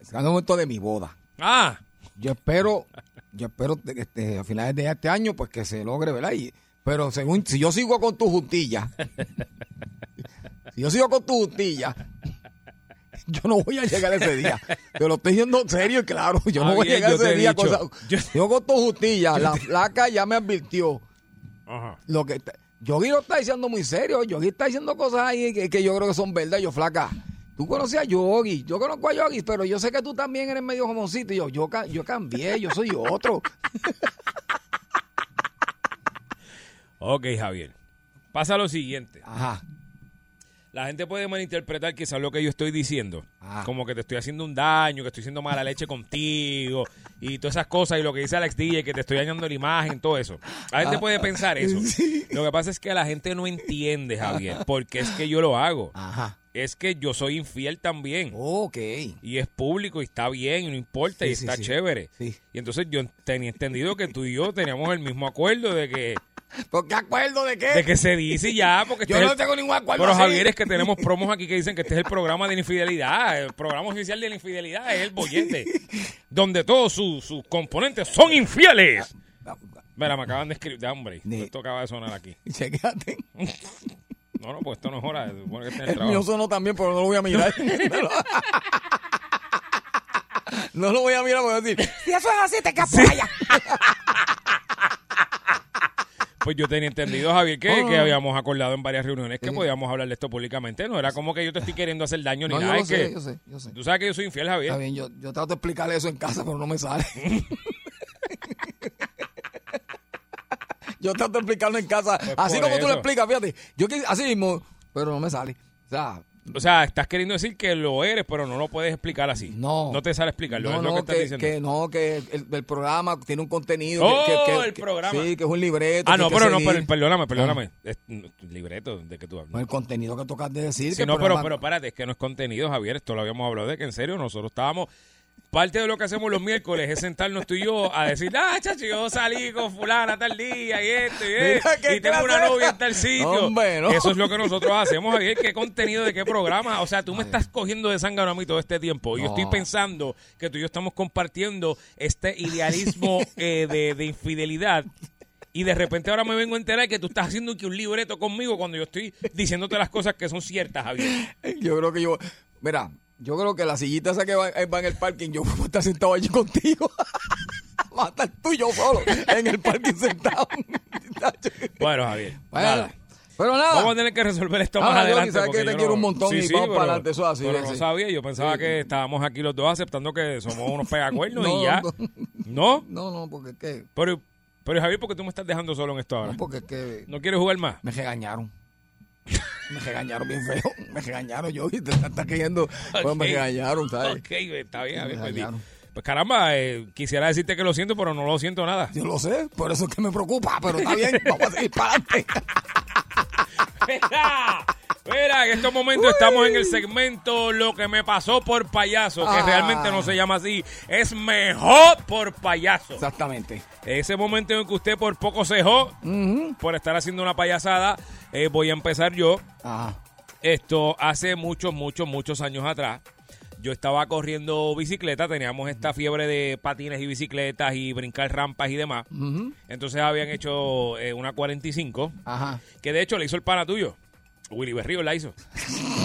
Speaker 1: Es el momento de mi boda.
Speaker 3: Ah,
Speaker 1: Yo espero, yo espero que este, a finales de este año, pues que se logre, ¿verdad? Y- pero según, si yo sigo con tu justilla, si yo sigo con tu justilla, yo no voy a llegar ese día. Te lo estoy diciendo en serio y claro, yo no
Speaker 3: Ah,
Speaker 1: voy
Speaker 3: bien,
Speaker 1: a llegar ese día.
Speaker 3: dicho.
Speaker 1: con esa-
Speaker 3: Yo-
Speaker 1: sigo con tu justilla, la flaca ya me advirtió.
Speaker 3: Ajá.
Speaker 1: Lo que Yogi lo está diciendo muy serio. Yogi está diciendo cosas ahí que, que yo creo que son verdad. Yo, flaca, Tú conocías a Yogi, yo conozco a Yogi, pero yo sé que tú también eres medio jomoncito. Y yo, yo, yo cambié, yo soy otro.
Speaker 3: Ok, Javier. Pasa lo siguiente.
Speaker 1: Ajá.
Speaker 3: La gente puede malinterpretar quizás lo que yo estoy diciendo.
Speaker 1: Ah.
Speaker 3: Como que te estoy haciendo un daño, que estoy haciendo mala leche contigo y todas esas cosas. Y lo que dice Alex DJ, que te estoy dañando la imagen, todo eso. La gente
Speaker 1: Ah.
Speaker 3: puede pensar eso. Lo que pasa es que la gente no entiende, Javier, porque es que yo lo hago.
Speaker 1: Ajá.
Speaker 3: Es que yo soy infiel también.
Speaker 1: Ok.
Speaker 3: Y es público y está bien, y no importa, y
Speaker 1: Sí,
Speaker 3: está chévere.
Speaker 1: Sí.
Speaker 3: Y entonces yo tenía entendido que tú y yo teníamos el mismo acuerdo de que
Speaker 1: ¿Por qué acuerdo de qué?
Speaker 3: de que se dice ya, porque
Speaker 1: Yo
Speaker 3: este es
Speaker 1: no
Speaker 3: el-
Speaker 1: tengo ningún acuerdo
Speaker 3: Pero. Javier, es que tenemos promos aquí que dicen que este es el programa de la infidelidad. El programa oficial de la infidelidad es el bollete, donde todos sus, sus componentes son infieles. Mira, me acaban de escribir, hombre,
Speaker 1: Ni-
Speaker 3: esto acaba de sonar aquí.
Speaker 1: Chequéate.
Speaker 3: No, no, pues esto no es hora, que el
Speaker 1: El mío sonó también, pero no lo voy a mirar. no, lo... voy a mirar, voy a decir, si eso es así, te quedas por allá.
Speaker 3: Pues yo tenía entendido, Javier, que,
Speaker 1: Ah.
Speaker 3: que habíamos acordado en varias reuniones que podíamos hablar de esto públicamente. No era como que yo te estoy queriendo hacer daño ni
Speaker 1: No, yo
Speaker 3: nada.
Speaker 1: lo
Speaker 3: es
Speaker 1: sé,
Speaker 3: que
Speaker 1: yo sé, yo sé.
Speaker 3: Tú sabes que yo soy infiel, Javier.
Speaker 1: Está bien, yo, yo trato de explicarle eso en casa, pero no me sale. yo trato de explicarlo en casa,
Speaker 3: Pues
Speaker 1: así como tú lo explicas, fíjate. Yo así mismo, pero no me sale. O sea,
Speaker 3: O sea, estás queriendo decir que lo eres, pero no lo puedes explicar así.
Speaker 1: No.
Speaker 3: No te sale explicarlo,
Speaker 1: no,
Speaker 3: es lo
Speaker 1: no,
Speaker 3: que estás
Speaker 1: que,
Speaker 3: diciendo.
Speaker 1: que no, que el, el programa tiene un contenido.
Speaker 3: Oh,
Speaker 1: que, que-
Speaker 3: el programa.
Speaker 1: Sí, que es un libreto.
Speaker 3: Ah, no, pero no, pero, perdóname, perdóname. Es- no, libreto de que tú hablas.
Speaker 1: No, el contenido que tocas de decir.
Speaker 3: Sí,
Speaker 1: que el
Speaker 3: no, pero,
Speaker 1: programa-
Speaker 3: pero espérate, es que no es contenido, Javier. Esto lo habíamos hablado de que en serio nosotros estábamos. Parte de lo que hacemos los miércoles es sentarnos tú y yo a decir, ah, chacho, yo salí con fulana tal día y esto y esto. Y tengo una novia en tal sitio.
Speaker 1: Hombre, no.
Speaker 3: Eso es lo que nosotros hacemos, Javier. ¿Qué contenido de qué programa? O sea, tú me estás cogiendo de sangre a mí todo este tiempo. Y yo estoy pensando que tú y yo estamos compartiendo este idealismo eh, de, de infidelidad. Y de repente ahora me vengo a enterar que tú estás haciendo que un libreto conmigo cuando yo estoy diciéndote las cosas que son ciertas, Javier.
Speaker 1: Yo creo que yo. Mira, yo creo que la sillita esa que va, va en el parking, yo voy a estar sentado allí contigo. Va a estar tú y yo solo en el parking sentado.
Speaker 3: Bueno, Javier.
Speaker 1: Bueno,
Speaker 3: nada.
Speaker 1: pero nada.
Speaker 3: Vamos a tener que resolver esto
Speaker 1: Ah,
Speaker 3: más adelante.
Speaker 1: sabes que te
Speaker 3: yo
Speaker 1: quiero un montón y vamos para adelante, eso es así,
Speaker 3: Pero
Speaker 1: sí,
Speaker 3: no
Speaker 1: sí.
Speaker 3: sabía, yo pensaba
Speaker 1: Sí.
Speaker 3: que estábamos aquí los dos aceptando que somos unos pegacuernos
Speaker 1: No,
Speaker 3: y ya.
Speaker 1: no.
Speaker 3: ¿No?
Speaker 1: No, no, porque que.
Speaker 3: Pero, pero Javier, ¿por qué tú me estás dejando solo en esto ahora?
Speaker 1: No, porque es que.
Speaker 3: ¿No quieres jugar más?
Speaker 1: Me regañaron. Me regañaron bien feo. Me regañaron yo y te estás cayendo. Me regañaron, ¿sabes?
Speaker 3: Ok, está bien, Javier.
Speaker 1: Me
Speaker 3: Pues, pues caramba, eh, quisiera decirte que lo siento, pero no lo siento nada.
Speaker 1: Yo lo sé, por eso es que me preocupa, pero está bien, vamos a seguir para adelante.
Speaker 3: Mira, en estos momentos estamos en el segmento Lo que me pasó por payaso, que
Speaker 1: Ah.
Speaker 3: realmente no se llama así, es mejor por payaso.
Speaker 1: Exactamente.
Speaker 3: Ese momento en que usted por poco cejó por estar haciendo una payasada, eh, voy a empezar yo.
Speaker 1: Ajá.
Speaker 3: Esto hace muchos, muchos, muchos años atrás. Yo estaba corriendo bicicleta, teníamos esta fiebre de patines y bicicletas y brincar rampas y demás. Entonces habían hecho eh, una 45,
Speaker 1: Ajá.
Speaker 3: que de hecho le hizo el pana tuyo. Willy Berrío la hizo.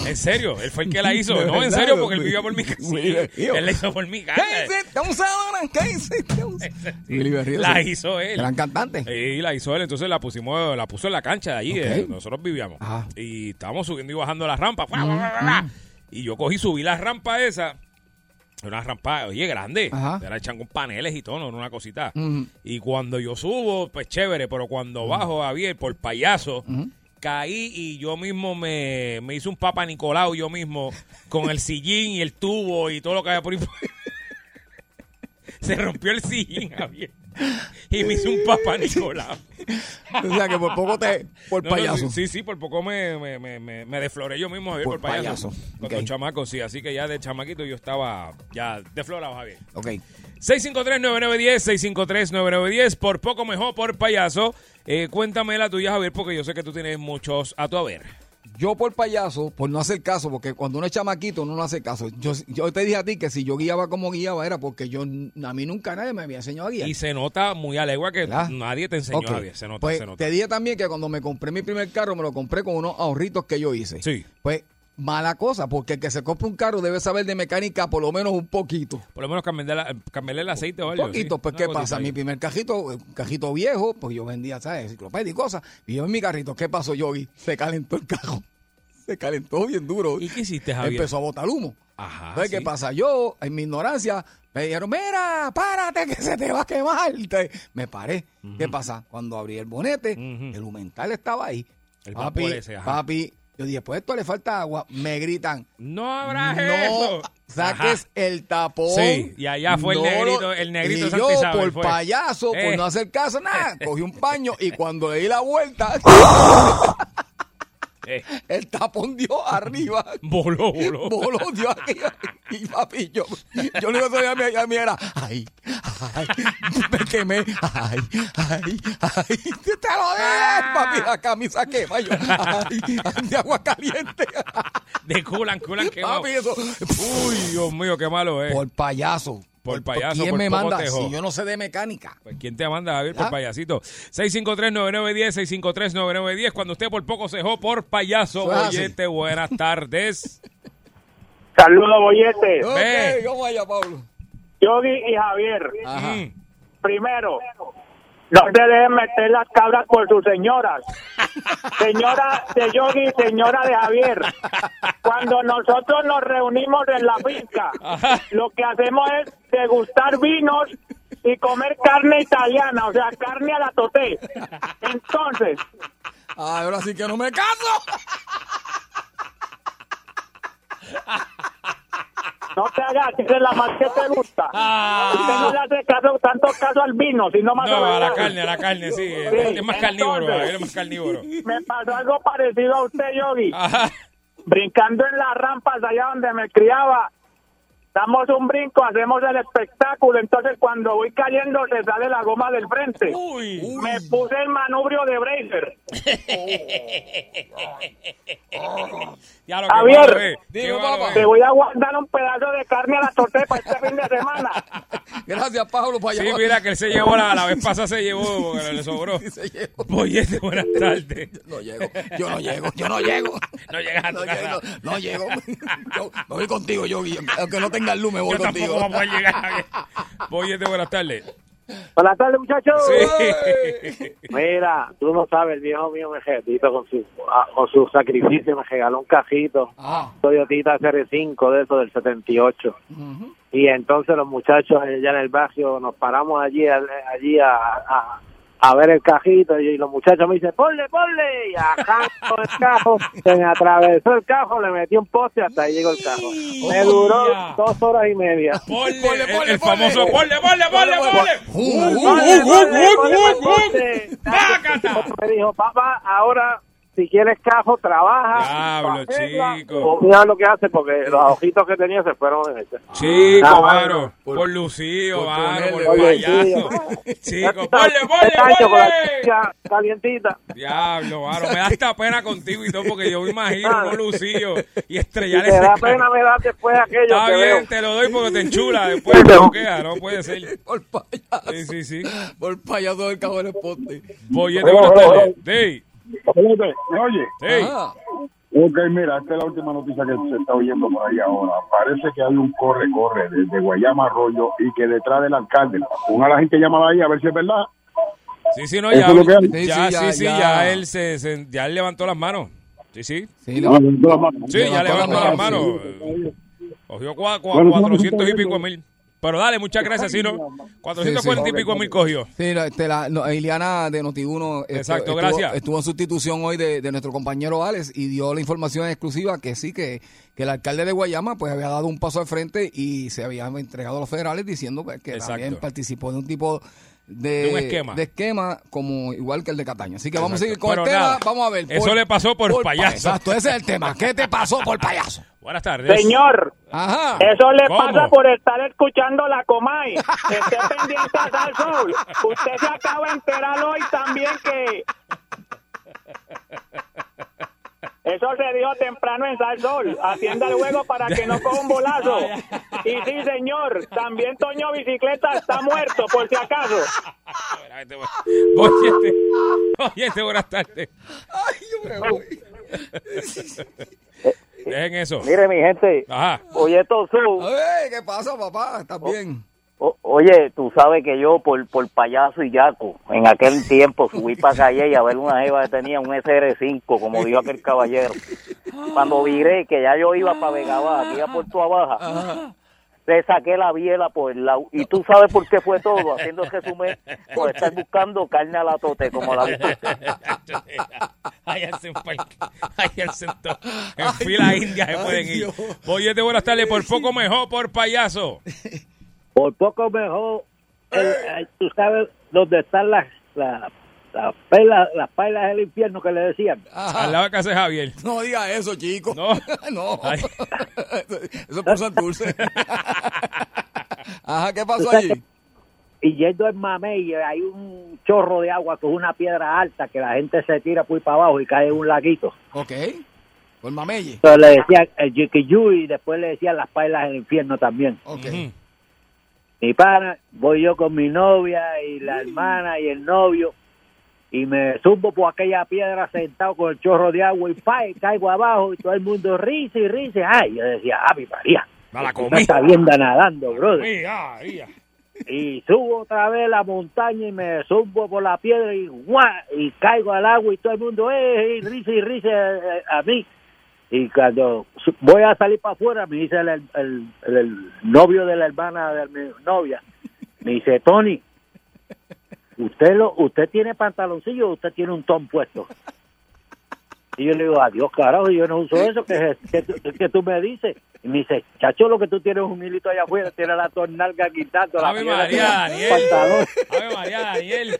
Speaker 3: En serio, él fue el que la hizo. No, en serio, porque él vivía por mi casa. Sí, él la hizo por mi casa.
Speaker 1: ¿Qué hiciste? Un sábado, ¿Qué hiciste? Willy Berrío,
Speaker 3: La
Speaker 1: sí.
Speaker 3: hizo él.
Speaker 1: Gran cantante.
Speaker 3: Y la hizo él, entonces la pusimos, la puso en la cancha de allí,
Speaker 1: Ok.
Speaker 3: eh, nosotros vivíamos.
Speaker 1: Ajá.
Speaker 3: Y estábamos subiendo y bajando la rampa. ¡fua, fua, fua, fua! Y yo cogí, subí la rampa esa. Una rampa, oye, grande.
Speaker 1: Ajá.
Speaker 3: Era echan con paneles y todo, no era una cosita.
Speaker 1: Ujú.
Speaker 3: Y cuando yo subo, pues chévere, pero cuando bajo, Javier, por payaso, caí y yo mismo me, me hice un papa Nicolau yo mismo, con el sillín y el tubo y todo lo que había por ahí. Se rompió el sillín. Y me hice un papa Nicolau.
Speaker 1: O sea que por poco te. Por
Speaker 3: No, no,
Speaker 1: payaso.
Speaker 3: sí, sí, sí, por poco me, me, me, me, desfloré yo mismo, Javier, por,
Speaker 1: Por
Speaker 3: payaso.
Speaker 1: payaso,
Speaker 3: Con
Speaker 1: ok.
Speaker 3: los chamacos, sí. Así que ya de chamaquito yo estaba ya desflorado, Javier.
Speaker 1: Ok.
Speaker 3: 653-9910, 653-9910, por poco mejor, por payaso. Eh, cuéntame la tuya, Javier, porque yo sé que tú tienes muchos a tu haber.
Speaker 1: Yo por payaso, por no hacer caso, porque cuando uno es chamaquito uno no hace caso. Yo, yo te dije a ti que si yo guiaba como guiaba era porque yo a mí nunca nadie me había enseñado a guiar.
Speaker 3: Y se nota muy a legua que
Speaker 1: ¿Verdad?
Speaker 3: nadie te enseñó,
Speaker 1: Ok.
Speaker 3: Javier. Se nota,
Speaker 1: pues
Speaker 3: se nota.
Speaker 1: te dije también que cuando me compré mi primer carro me lo compré con unos ahorritos que yo hice.
Speaker 3: Sí.
Speaker 1: Pues mala cosa, porque el que se compra un carro debe saber de mecánica por lo menos un poquito.
Speaker 3: Por lo menos cambiarle, la- cambiarle el aceite o
Speaker 1: Un
Speaker 3: algo.
Speaker 1: poquito,
Speaker 3: sí.
Speaker 1: pues ¿qué pasa? Mi primer cajito, un cajito viejo, pues yo vendía, ¿sabes? Enciclopedia y cosas. Y yo en mi carrito, ¿qué pasó, Yogi? Se calentó el carro. se calentó bien duro.
Speaker 3: ¿Y qué hiciste, Javier?
Speaker 1: Empezó a botar humo.
Speaker 3: Ajá.
Speaker 1: Entonces, ¿qué pasa? Yo, en mi ignorancia, me dijeron, mira, párate que se te va a quemar. Me paré. ¿Qué pasa? Cuando abrí el bonete, el humental estaba ahí.
Speaker 3: El
Speaker 1: papi,
Speaker 3: ese,
Speaker 1: papi, yo dije, pues esto le falta agua. Me gritan,
Speaker 3: No habrá
Speaker 1: no
Speaker 3: eso.
Speaker 1: saques
Speaker 3: Ajá.
Speaker 1: el tapón.
Speaker 3: Sí, y allá fue el negrito- el negrito
Speaker 1: y yo,
Speaker 3: Isabel
Speaker 1: por
Speaker 3: fue.
Speaker 1: payaso, por
Speaker 3: Eh.
Speaker 1: no hacer caso, nada, cogí un paño y cuando le di la vuelta,
Speaker 3: Eh,
Speaker 1: el tapón dio arriba.
Speaker 3: voló, voló.
Speaker 1: Voló, dio aquí. Y papi, yo, yo que sabía a mí, a mí era, ay, ay, me quemé, ay, ay, ay, te lo dije, papi, la camisa quema, yo, ay, de agua caliente.
Speaker 3: De culan, culan quemado.
Speaker 1: Papi, eso,
Speaker 3: Uy, Dios mío, qué malo es.
Speaker 1: por payaso.
Speaker 3: Por payaso,
Speaker 1: ¿Quién
Speaker 3: por
Speaker 1: me manda?
Speaker 3: tejo.
Speaker 1: Si yo no sé de mecánica.
Speaker 3: Pues, ¿Quién te manda, Javier, por
Speaker 1: ¿Ah?
Speaker 3: payasito? 653-9910, 653-9910. Cuando usted por poco se dejó por payaso. Oyente, buenas tardes.
Speaker 11: Saludos, bollete.
Speaker 1: Ok,
Speaker 3: Ve.
Speaker 1: ¿cómo vaya, Pablo?
Speaker 11: Yogi y Javier.
Speaker 1: Ajá.
Speaker 11: Primero, no se deben meter las cabras por sus señoras. Señora de Yogi, señora de Javier. Cuando nosotros nos reunimos en la finca, lo que hacemos es degustar vinos y comer carne italiana, o sea, carne a la toté. Entonces,
Speaker 1: Ah, ahora sí que no me caso.
Speaker 11: no te hagas, que es la más que te gusta.
Speaker 3: Ah.
Speaker 11: Usted no le hace caso, tanto caso al vino, sino más
Speaker 3: No, a la carne, a la carne, sí.
Speaker 11: Sí,
Speaker 3: Es más carnívoro,
Speaker 11: entonces-
Speaker 3: es más carnívoro.
Speaker 11: Me pasó algo parecido a usted, Yogi.
Speaker 3: Ajá.
Speaker 11: brincando en las rampas allá donde me criaba. Damos un brinco, hacemos el espectáculo, entonces cuando voy cayendo se sale la goma del frente.
Speaker 3: Uy.
Speaker 11: Me puse el manubrio de Bracer.
Speaker 3: Ya lo
Speaker 11: Javier. Te voy a guardar un pedazo de carne a la tortilla para este fin de semana.
Speaker 1: Gracias, Pablo, para
Speaker 3: Sí, mira que él se llevó la, la vez pasada se llevó porque le sobró.
Speaker 1: Se llevó.
Speaker 3: Boyete, buenas tardes.
Speaker 1: No llego, yo no llego, yo no llego.
Speaker 3: No llegas a tu
Speaker 1: No
Speaker 3: casa.
Speaker 1: llego, no llego. Yo me voy contigo, yo, aunque no tenga luz, me voy
Speaker 3: Yo tampoco
Speaker 1: contigo.
Speaker 3: voy a poder llegar. Javier. Boyete, buenas tardes.
Speaker 4: Buenas tardes, muchachos.
Speaker 3: Sí.
Speaker 4: Mira, tú no sabes, el viejo mío me regalito con su, ah, con su sacrificio, me regaló un cajito,
Speaker 1: Ah,
Speaker 4: Toyotita CR5 de eso del 78. Y entonces los muchachos allá en el barrio nos paramos allí, al- allí a, a, a ver el cajito y los muchachos me dicen, ponle, ponle, y arranco el cajo, se me atravesó el cajo, le metí un poste hasta ahí llegó el cajo. Me duró dos horas y media.
Speaker 3: Ponle,
Speaker 1: Ponle,
Speaker 3: el-
Speaker 1: ponle,
Speaker 3: el,
Speaker 1: ponle.
Speaker 3: famoso ponle, ponle, ponle, ponle.
Speaker 4: Me dijo, papá, ahora si quieres cajo, trabaja.
Speaker 3: Diablo,
Speaker 4: Arregla".
Speaker 3: chico.
Speaker 4: Mira lo que hace, porque los ojitos que tenía se fueron en este.
Speaker 3: Chico,
Speaker 4: Ah,
Speaker 3: mano.
Speaker 1: por-
Speaker 3: Por, Lucío,
Speaker 1: por
Speaker 3: mano,
Speaker 1: ponerle-
Speaker 3: por
Speaker 4: Oye,
Speaker 3: payaso.
Speaker 4: Ya
Speaker 3: Chico,
Speaker 4: tú
Speaker 3: ponle, ponle,
Speaker 4: este
Speaker 3: ponle.
Speaker 4: calientita.
Speaker 3: Diablo, mano. Me da hasta pena contigo y todo porque yo me imagino
Speaker 4: Ah.
Speaker 3: no Lucío y estrellar ese
Speaker 4: da
Speaker 3: carro.
Speaker 4: pena, me da después aquello
Speaker 3: Está bien,
Speaker 4: veo.
Speaker 3: te lo doy porque te enchula. Después te bloquea, no puede ser.
Speaker 1: Por payaso.
Speaker 3: Sí, sí, sí.
Speaker 1: Por payaso del cabo del poste.
Speaker 3: Boyete, buenas tardes.
Speaker 12: ¿Me oye?
Speaker 3: sí.
Speaker 1: Ah,
Speaker 12: Ok, mira, esta es la última noticia que se está oyendo por ahí ahora. Parece que hay un corre-corre desde Guayama Arroyo y que detrás del alcalde. Una de la gente llamaba ahí a ver si es verdad.
Speaker 3: Sí, sí, no, ya.
Speaker 12: es lo que hay.
Speaker 1: Sí,
Speaker 3: Ya,
Speaker 1: sí, ya,
Speaker 3: sí,
Speaker 1: ya.
Speaker 3: ya él se, se- ya él levantó las manos. Sí, sí.
Speaker 1: sí,
Speaker 12: No, levantó la mano.
Speaker 3: Sí, ya
Speaker 1: Levantó las
Speaker 3: las manos.
Speaker 1: manos,
Speaker 3: Cogió cua- cua-
Speaker 12: Bueno,
Speaker 3: 400 y pico mil. Pero dale, muchas gracias, sí, ¿no? 440 y pico mil cogió.
Speaker 1: Sí, la, este, la, no, Iliana de Noti1 este,
Speaker 3: Exacto,
Speaker 1: estuvo,
Speaker 3: gracias.
Speaker 1: estuvo en sustitución hoy de, de nuestro compañero Alex y dio la información exclusiva que sí, que, que el alcalde de Guayama pues había dado un paso al frente y se habían entregado a los federales diciendo pues, que
Speaker 3: Exacto.
Speaker 1: también participó de un tipo de,
Speaker 3: De un esquema.
Speaker 1: de esquema como igual que el de Cataño. Así que vamos a seguir con
Speaker 3: Pero
Speaker 1: el tema.
Speaker 3: nada,
Speaker 1: vamos a ver.
Speaker 3: eso le pasó por payaso.
Speaker 1: Exacto, ese es el tema. ¿Qué te pasó por payaso?
Speaker 3: Buenas tardes.
Speaker 11: Señor,
Speaker 1: Ajá.
Speaker 11: eso le
Speaker 3: ¿Cómo?
Speaker 11: pasa por estar escuchando la Comay. Esté pendiente a Sal Soul. Usted se acaba de enterar hoy también que... Eso se dio temprano en Sal Sol. Atienda el juego para que no coja un bolazo. Y sí, señor, también Toño Bicicleta está muerto, por si acaso.
Speaker 3: Boyete, Boyete, buenas tardes.
Speaker 1: Ay, yo me voy.
Speaker 3: Dejen eso.
Speaker 4: Mire, mi gente,
Speaker 3: Ajá.
Speaker 4: oye, Tosu,
Speaker 1: Ay, ¿Qué pasa, papá? ¿Estás bien?
Speaker 13: O- oye, tú sabes que yo por, por payaso y yaco, en aquel tiempo subí para calle a ver una jeva que tenía un SR5, como dijo aquel caballero. Cuando viré que ya yo iba para Vega Baja, que iba por Tua Baja, le saqué la biela por el lado. Y tú sabes por qué fue todo, haciendo el resumen, por estar buscando carne a la tote, como la dijo usted.
Speaker 3: Ahí al centro, ahí al centro. En fila india se pueden ir. Bollete, buenas tardes. Por poco mejor, por payaso.
Speaker 14: Por poco mejor, el- el- tú sabes dónde están las, las, las, pailas, las pailas del infierno que le decían.
Speaker 3: Al lado de casa de Javier.
Speaker 1: No diga eso, chico.
Speaker 3: No.
Speaker 1: no. Eso es por Santurce. Ajá, ¿qué pasó allí?
Speaker 14: Y yendo en Mamey hay un chorro de agua que es una piedra alta que la gente se tira por para abajo y cae en un laguito.
Speaker 1: Ok. Por Mameye.
Speaker 14: Entonces le decían el Yikiyu y después le decían las pailas del infierno también.
Speaker 1: Ok.
Speaker 14: Mi pana, voy yo con mi novia y la hermana y el novio y me subo por aquella piedra sentado con el chorro de agua y pa, y caigo abajo y todo el mundo risa y risa. Ay, yo decía, ¡Ave María!
Speaker 3: Me la
Speaker 14: estás viendo nadando, brother.
Speaker 3: Mira.
Speaker 14: Y subo otra vez la montaña y me subo por la piedra y ¡guau! y caigo al agua y todo el mundo ¡eh! y risa y risa eh, a mí. Y cuando voy a salir para afuera, me dice el, el, el- el novio de la hermana de mi novia, me dice, Tony, ¿usted lo usted tiene pantaloncillo o usted tiene un ton puesto? Y yo le digo, adiós, carajo, yo no uso eso, que, que, que tú me dices. Y me dice, chacho, lo que tú tienes es un hilito allá afuera, tiene la tornalga quitando la
Speaker 3: Ave María, Daniel. Ave María, Daniel.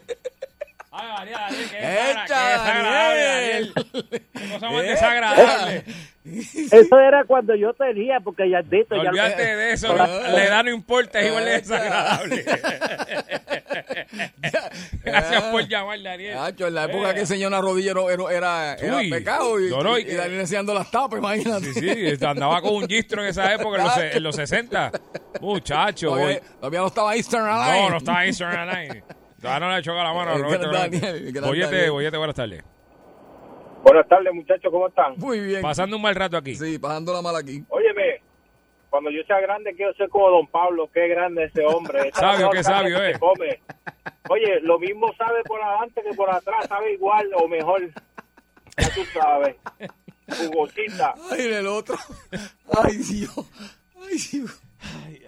Speaker 3: Ave María, Daniel. Qué,
Speaker 1: Echa,
Speaker 3: qué desagradable,
Speaker 1: Daniel.
Speaker 3: Cosa más desagradable.
Speaker 14: Eso era cuando yo tenía, porque ya dito, ya
Speaker 3: Olvídate de eso. La, la edad no importa, es igual de desagradable. Gracias por llamar, Daniel.
Speaker 1: En la época que enseñó una rodilla era, era,
Speaker 3: Uy.
Speaker 1: pecado y,
Speaker 3: No, no, y
Speaker 1: y
Speaker 3: que-
Speaker 1: Daniel enseñando las tapas, imagínate.
Speaker 3: Sí, sí, andaba con un gistro en esa época, en los, en los 60. Muchacho.
Speaker 1: Todavía, todavía no estaba Eastern Airlines.
Speaker 3: No, no estaba Eastern Airlines. Todavía no le choca la mano a
Speaker 1: El
Speaker 3: Roberto.
Speaker 1: Daniel,
Speaker 3: Boyete, boyete, buenas tardes.
Speaker 7: Buenas tardes, muchachos, ¿cómo están?
Speaker 1: Muy bien.
Speaker 3: Pasando un mal rato aquí.
Speaker 1: Sí, pasando la mala aquí.
Speaker 7: Óyeme, cuando yo sea grande quiero ser como Don Pablo, qué grande ese hombre. Esa
Speaker 3: Sabio, qué sabio,
Speaker 7: que
Speaker 3: eh.
Speaker 7: come. Oye, lo mismo sabe por adelante que por atrás, sabe igual o mejor. Ya tú sabes. Jugosita.
Speaker 1: Ay, el otro. Ay, Dios. Ay, Dios.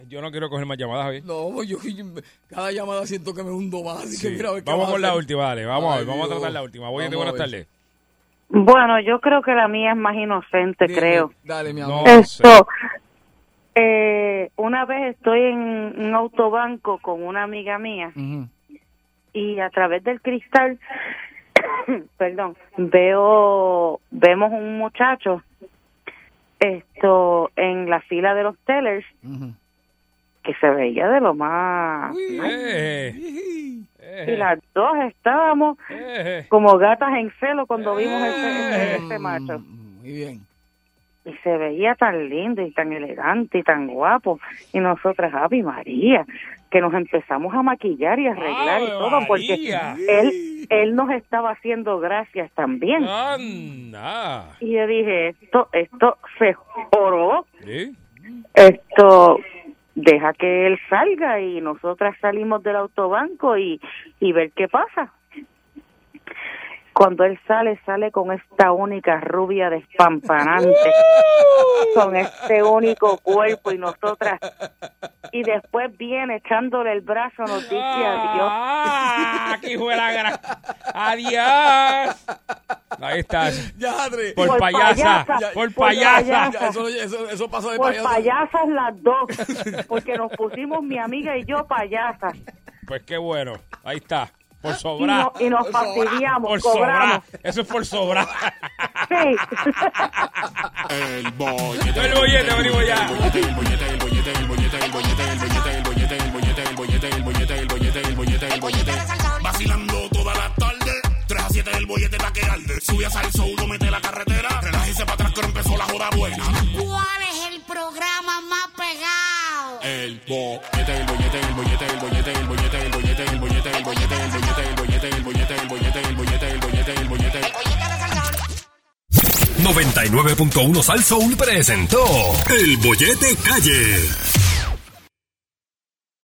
Speaker 3: Yo no quiero coger más llamadas, Javier.
Speaker 1: No, yo, yo- cada llamada siento que me hundo más. Así
Speaker 3: Sí.
Speaker 1: que mira, a ver qué
Speaker 3: Vamos con la última, dale. Vamos a ver, vamos a tratar la última.
Speaker 1: Vamos a
Speaker 3: buenas tardes.
Speaker 15: Bueno, yo creo que la mía es más inocente,
Speaker 1: Dime,
Speaker 15: creo.
Speaker 1: Dale, mi
Speaker 3: No
Speaker 1: amor.
Speaker 15: Esto, eh, una vez estoy en un autobanco con una amiga mía y a través del cristal, perdón, veo, vemos un muchacho esto en la fila de los tellers que se veía de lo más
Speaker 3: Eh,
Speaker 15: y
Speaker 3: eh,
Speaker 15: las dos estábamos
Speaker 3: eh.
Speaker 15: como gatas en celo cuando vimos ese, ese, ese macho.
Speaker 1: Muy bien.
Speaker 15: Y se veía tan lindo y tan elegante y tan guapo y nosotras Ave María que nos empezamos a maquillar y arreglar y
Speaker 3: ¡Ave
Speaker 15: todo porque él él nos estaba haciendo gracias también
Speaker 3: Anda.
Speaker 15: y yo dije esto esto se joró
Speaker 3: ¿Sí?
Speaker 15: esto deja que él salga y nosotras salimos del autobanco y, y ver qué pasa. Cuando él sale, sale con esta única rubia despampanante, con este único cuerpo y nosotras. Y después viene echándole el brazo, nos dice adiós.
Speaker 3: Ah, aquí fue la gran. Adiós. Ahí estás.
Speaker 1: Ya, Adri.
Speaker 3: Por,
Speaker 15: Por
Speaker 3: payasa.
Speaker 15: payasa,
Speaker 3: Por
Speaker 15: por
Speaker 3: payasa.
Speaker 1: Ya, eso, eso, eso pasa de
Speaker 15: Por
Speaker 1: payaso.
Speaker 15: payasas las dos, porque nos pusimos mi amiga y yo payasas.
Speaker 3: Pues qué bueno. Ahí está. Por
Speaker 15: Y,
Speaker 3: sobrar.
Speaker 15: no- y nos fastidiamos,
Speaker 3: Por
Speaker 15: cobramos.
Speaker 3: sobrar. Eso es por sobrar.
Speaker 15: Sí.
Speaker 8: El bollete.
Speaker 3: El bollete, venimos ya.
Speaker 8: El bollete, el bollete, el bollete, el bollete, el bollete, el bollete, el bollete, el bollete, el bollete, el bollete, el bollete, el bollete, el bollete. Vacilando toda la tarde. 3 a 7 el bollete pa' que arde. Sube a salso, uno mete la carretera. Relájese para atrás que empezó la joda buena.
Speaker 9: ¿Cuál es el programa más pegado?
Speaker 8: El bollete, el bollete, el bollete, el bollete, el bollete, el bollete, el bollete, el bollete, el bollete, el bollete, el bollete, el bollete, el bollete, el bollete, el bollete.
Speaker 16: 99.1 Sal Soul presentó El Bollete Calle.